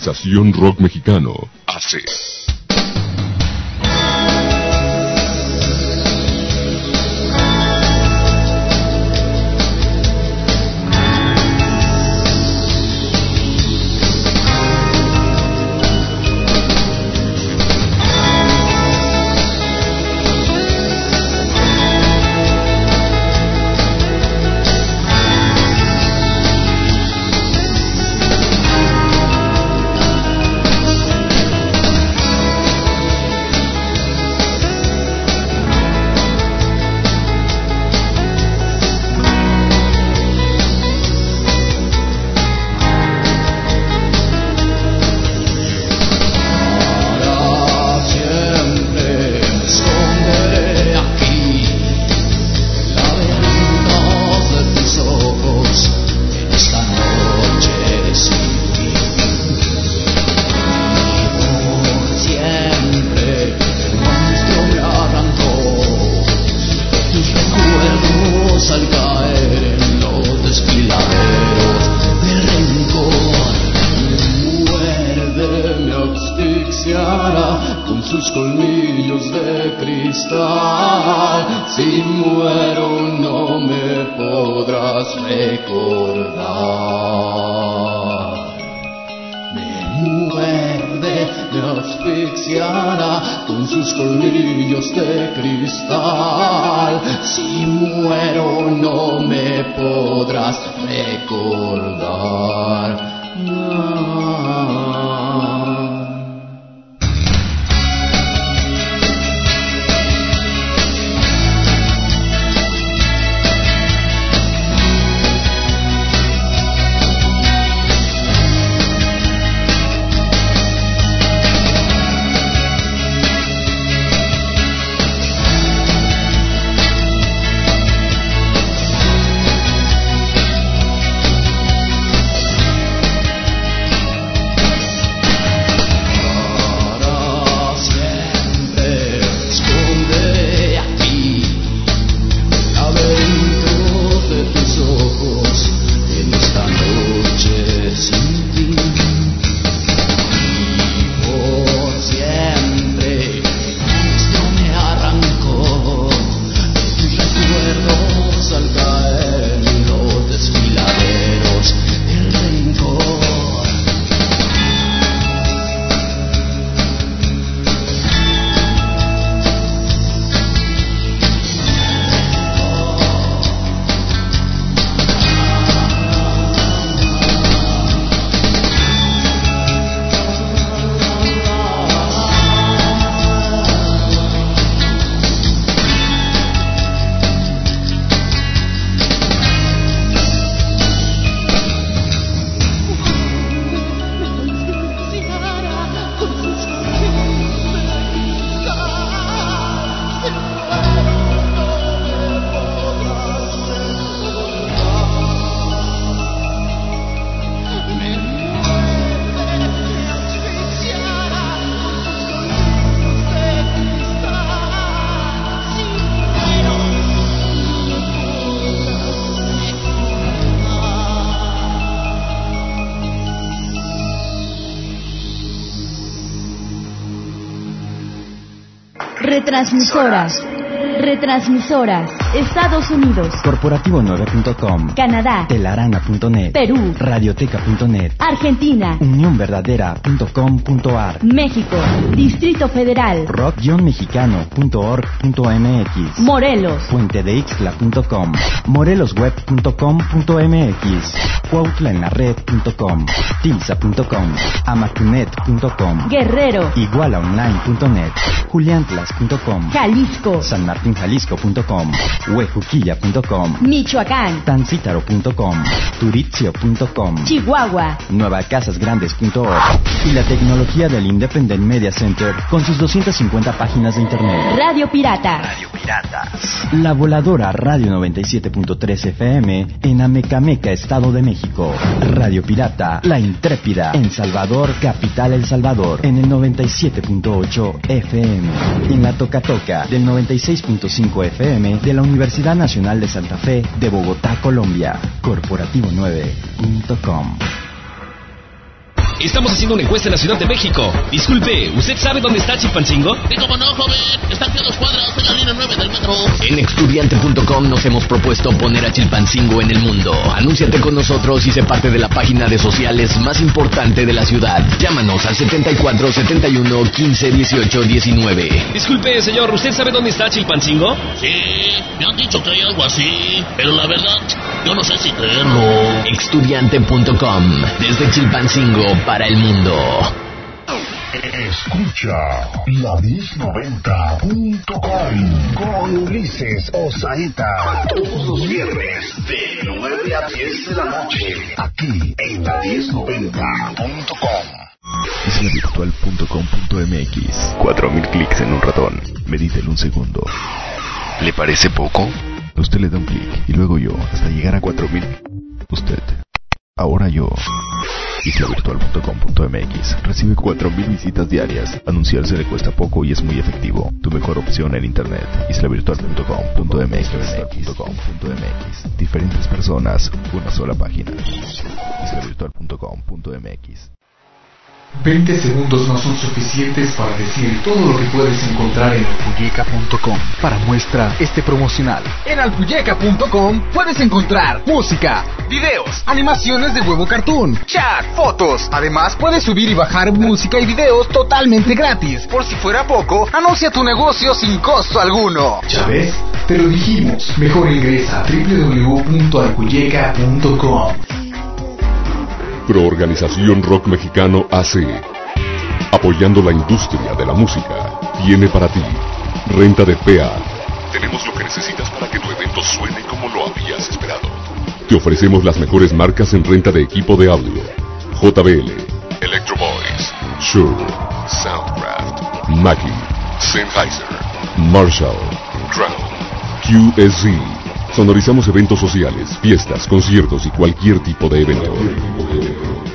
Organización Rock Mexicano, AC. Retransmisoras. Retransmisoras. Estados Unidos. Corporativo9.com. Canadá. Telarana.net. Perú. Radioteca.net. Argentina. Unionverdadera.com.ar. México. Distrito Federal. rock-mexicano.org.mx. Morelos. Puentedeixtla.com. morelosweb.com.mx. cuautlaenlared.com. tilsa.com. amacunet.com. Guerrero. igualaonline.net. juliantlas.com. Jalisco. sanmartinjalisco.com. huejuquilla.com. Michoacán. tancítaro.com. turitzio.com. Chihuahua. nuevacasasgrandes.org y la tecnología del Independent Media Center con sus 250 páginas de internet. Radio Pirata. Radio Piratas. La voladora Radio 97.3 FM en Amecameca, Estado de México. Radio Pirata, La Intrépida en Salvador, Capital El Salvador, en el 97.8 FM. En la Toca Toca del 96.5 FM de la Universidad Nacional de Santa Fe de Bogotá, Colombia. Corporativo9.com. Estamos haciendo una encuesta en la Ciudad de México. Disculpe, ¿usted sabe dónde está Chilpancingo? Sí, cómo no, joven. Está aquí a dos cuadras, en la línea 9 del metro. En estudiante.com nos hemos propuesto poner a Chilpancingo en el mundo. Anúnciate con nosotros y sé parte de la página de sociales más importante de la ciudad. Llámanos al 74 71 15 18 19. Disculpe, señor, ¿usted sabe dónde está Chilpancingo? Sí, me han dicho que hay algo así, pero la verdad, yo no sé si creerlo. Estudiante.com, desde Chilpancingo para el mundo. Escucha la 1090.com con Ulises Osaeta todos los viernes de 9 a 10 de la noche aquí en la 1090.com. islavirtual.com.mx 4000 clics en un ratón. Medítelo un segundo. ¿Le parece poco? Usted le da un clic y luego yo hasta llegar a 4000. Usted. Ahora yo. Islavirtual.com.mx Recibe 4000 visitas diarias. Anunciarse le cuesta poco y es muy efectivo. Tu mejor opción en internet. Islavirtual.com.mx Diferentes personas, una sola página. Islavirtual.com.mx 20 segundos no son suficientes para decir todo lo que puedes encontrar en alpuyeca.com. Para muestra este promocional. En alpuyeca.com puedes encontrar música, videos, animaciones de huevo cartoon, chat, fotos. Además puedes subir y bajar música y videos totalmente gratis. Por si fuera poco, anuncia tu negocio sin costo alguno. ¿Ya ves? Te lo dijimos. Mejor ingresa a www.alpuyeca.com. Proorganización Rock Mexicano AC, apoyando la industria de la música, tiene para ti renta de PA. Tenemos lo que necesitas para que tu evento suene como lo habías esperado. Te ofrecemos las mejores marcas en renta de equipo de audio. JBL, Electro Boys, Shure, Soundcraft, Mackie, Sennheiser, Marshall, Crown, QSZ. Sonorizamos eventos sociales, fiestas, conciertos y cualquier tipo de evento.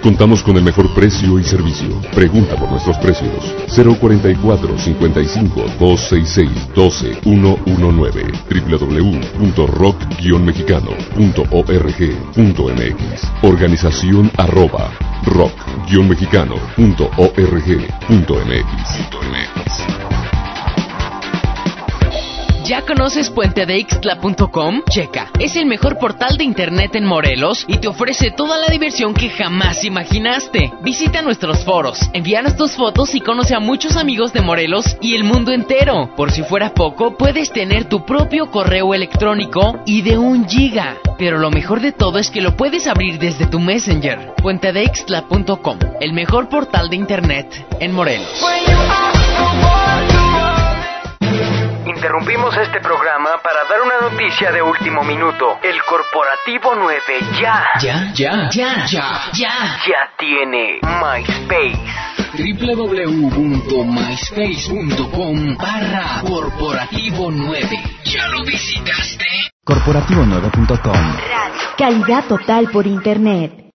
Contamos con el mejor precio y servicio. Pregunta por nuestros precios. 044 55 266 12 119 www.rock-mexicano.org.mx Organización arroba rock-mexicano.org.mx ¿Ya conoces puentedeixtla.com? Checa, es el mejor portal de internet en Morelos y te ofrece toda la diversión que jamás imaginaste. Visita nuestros foros, envíanos tus fotos y conoce a muchos amigos de Morelos y el mundo entero. Por si fuera poco, puedes tener tu propio correo electrónico y de un giga. Pero lo mejor de todo es que lo puedes abrir desde tu Messenger. Puentedeixtla.com, el mejor portal de internet en Morelos. Interrumpimos este programa para dar una noticia de último minuto. El Corporativo 9 ya. Ya, ya, ya, ya, ya. Ya tiene MySpace www.myspace.com barra corporativo 9. ¿Ya lo visitaste? Corporativo9.com Calidad total por internet.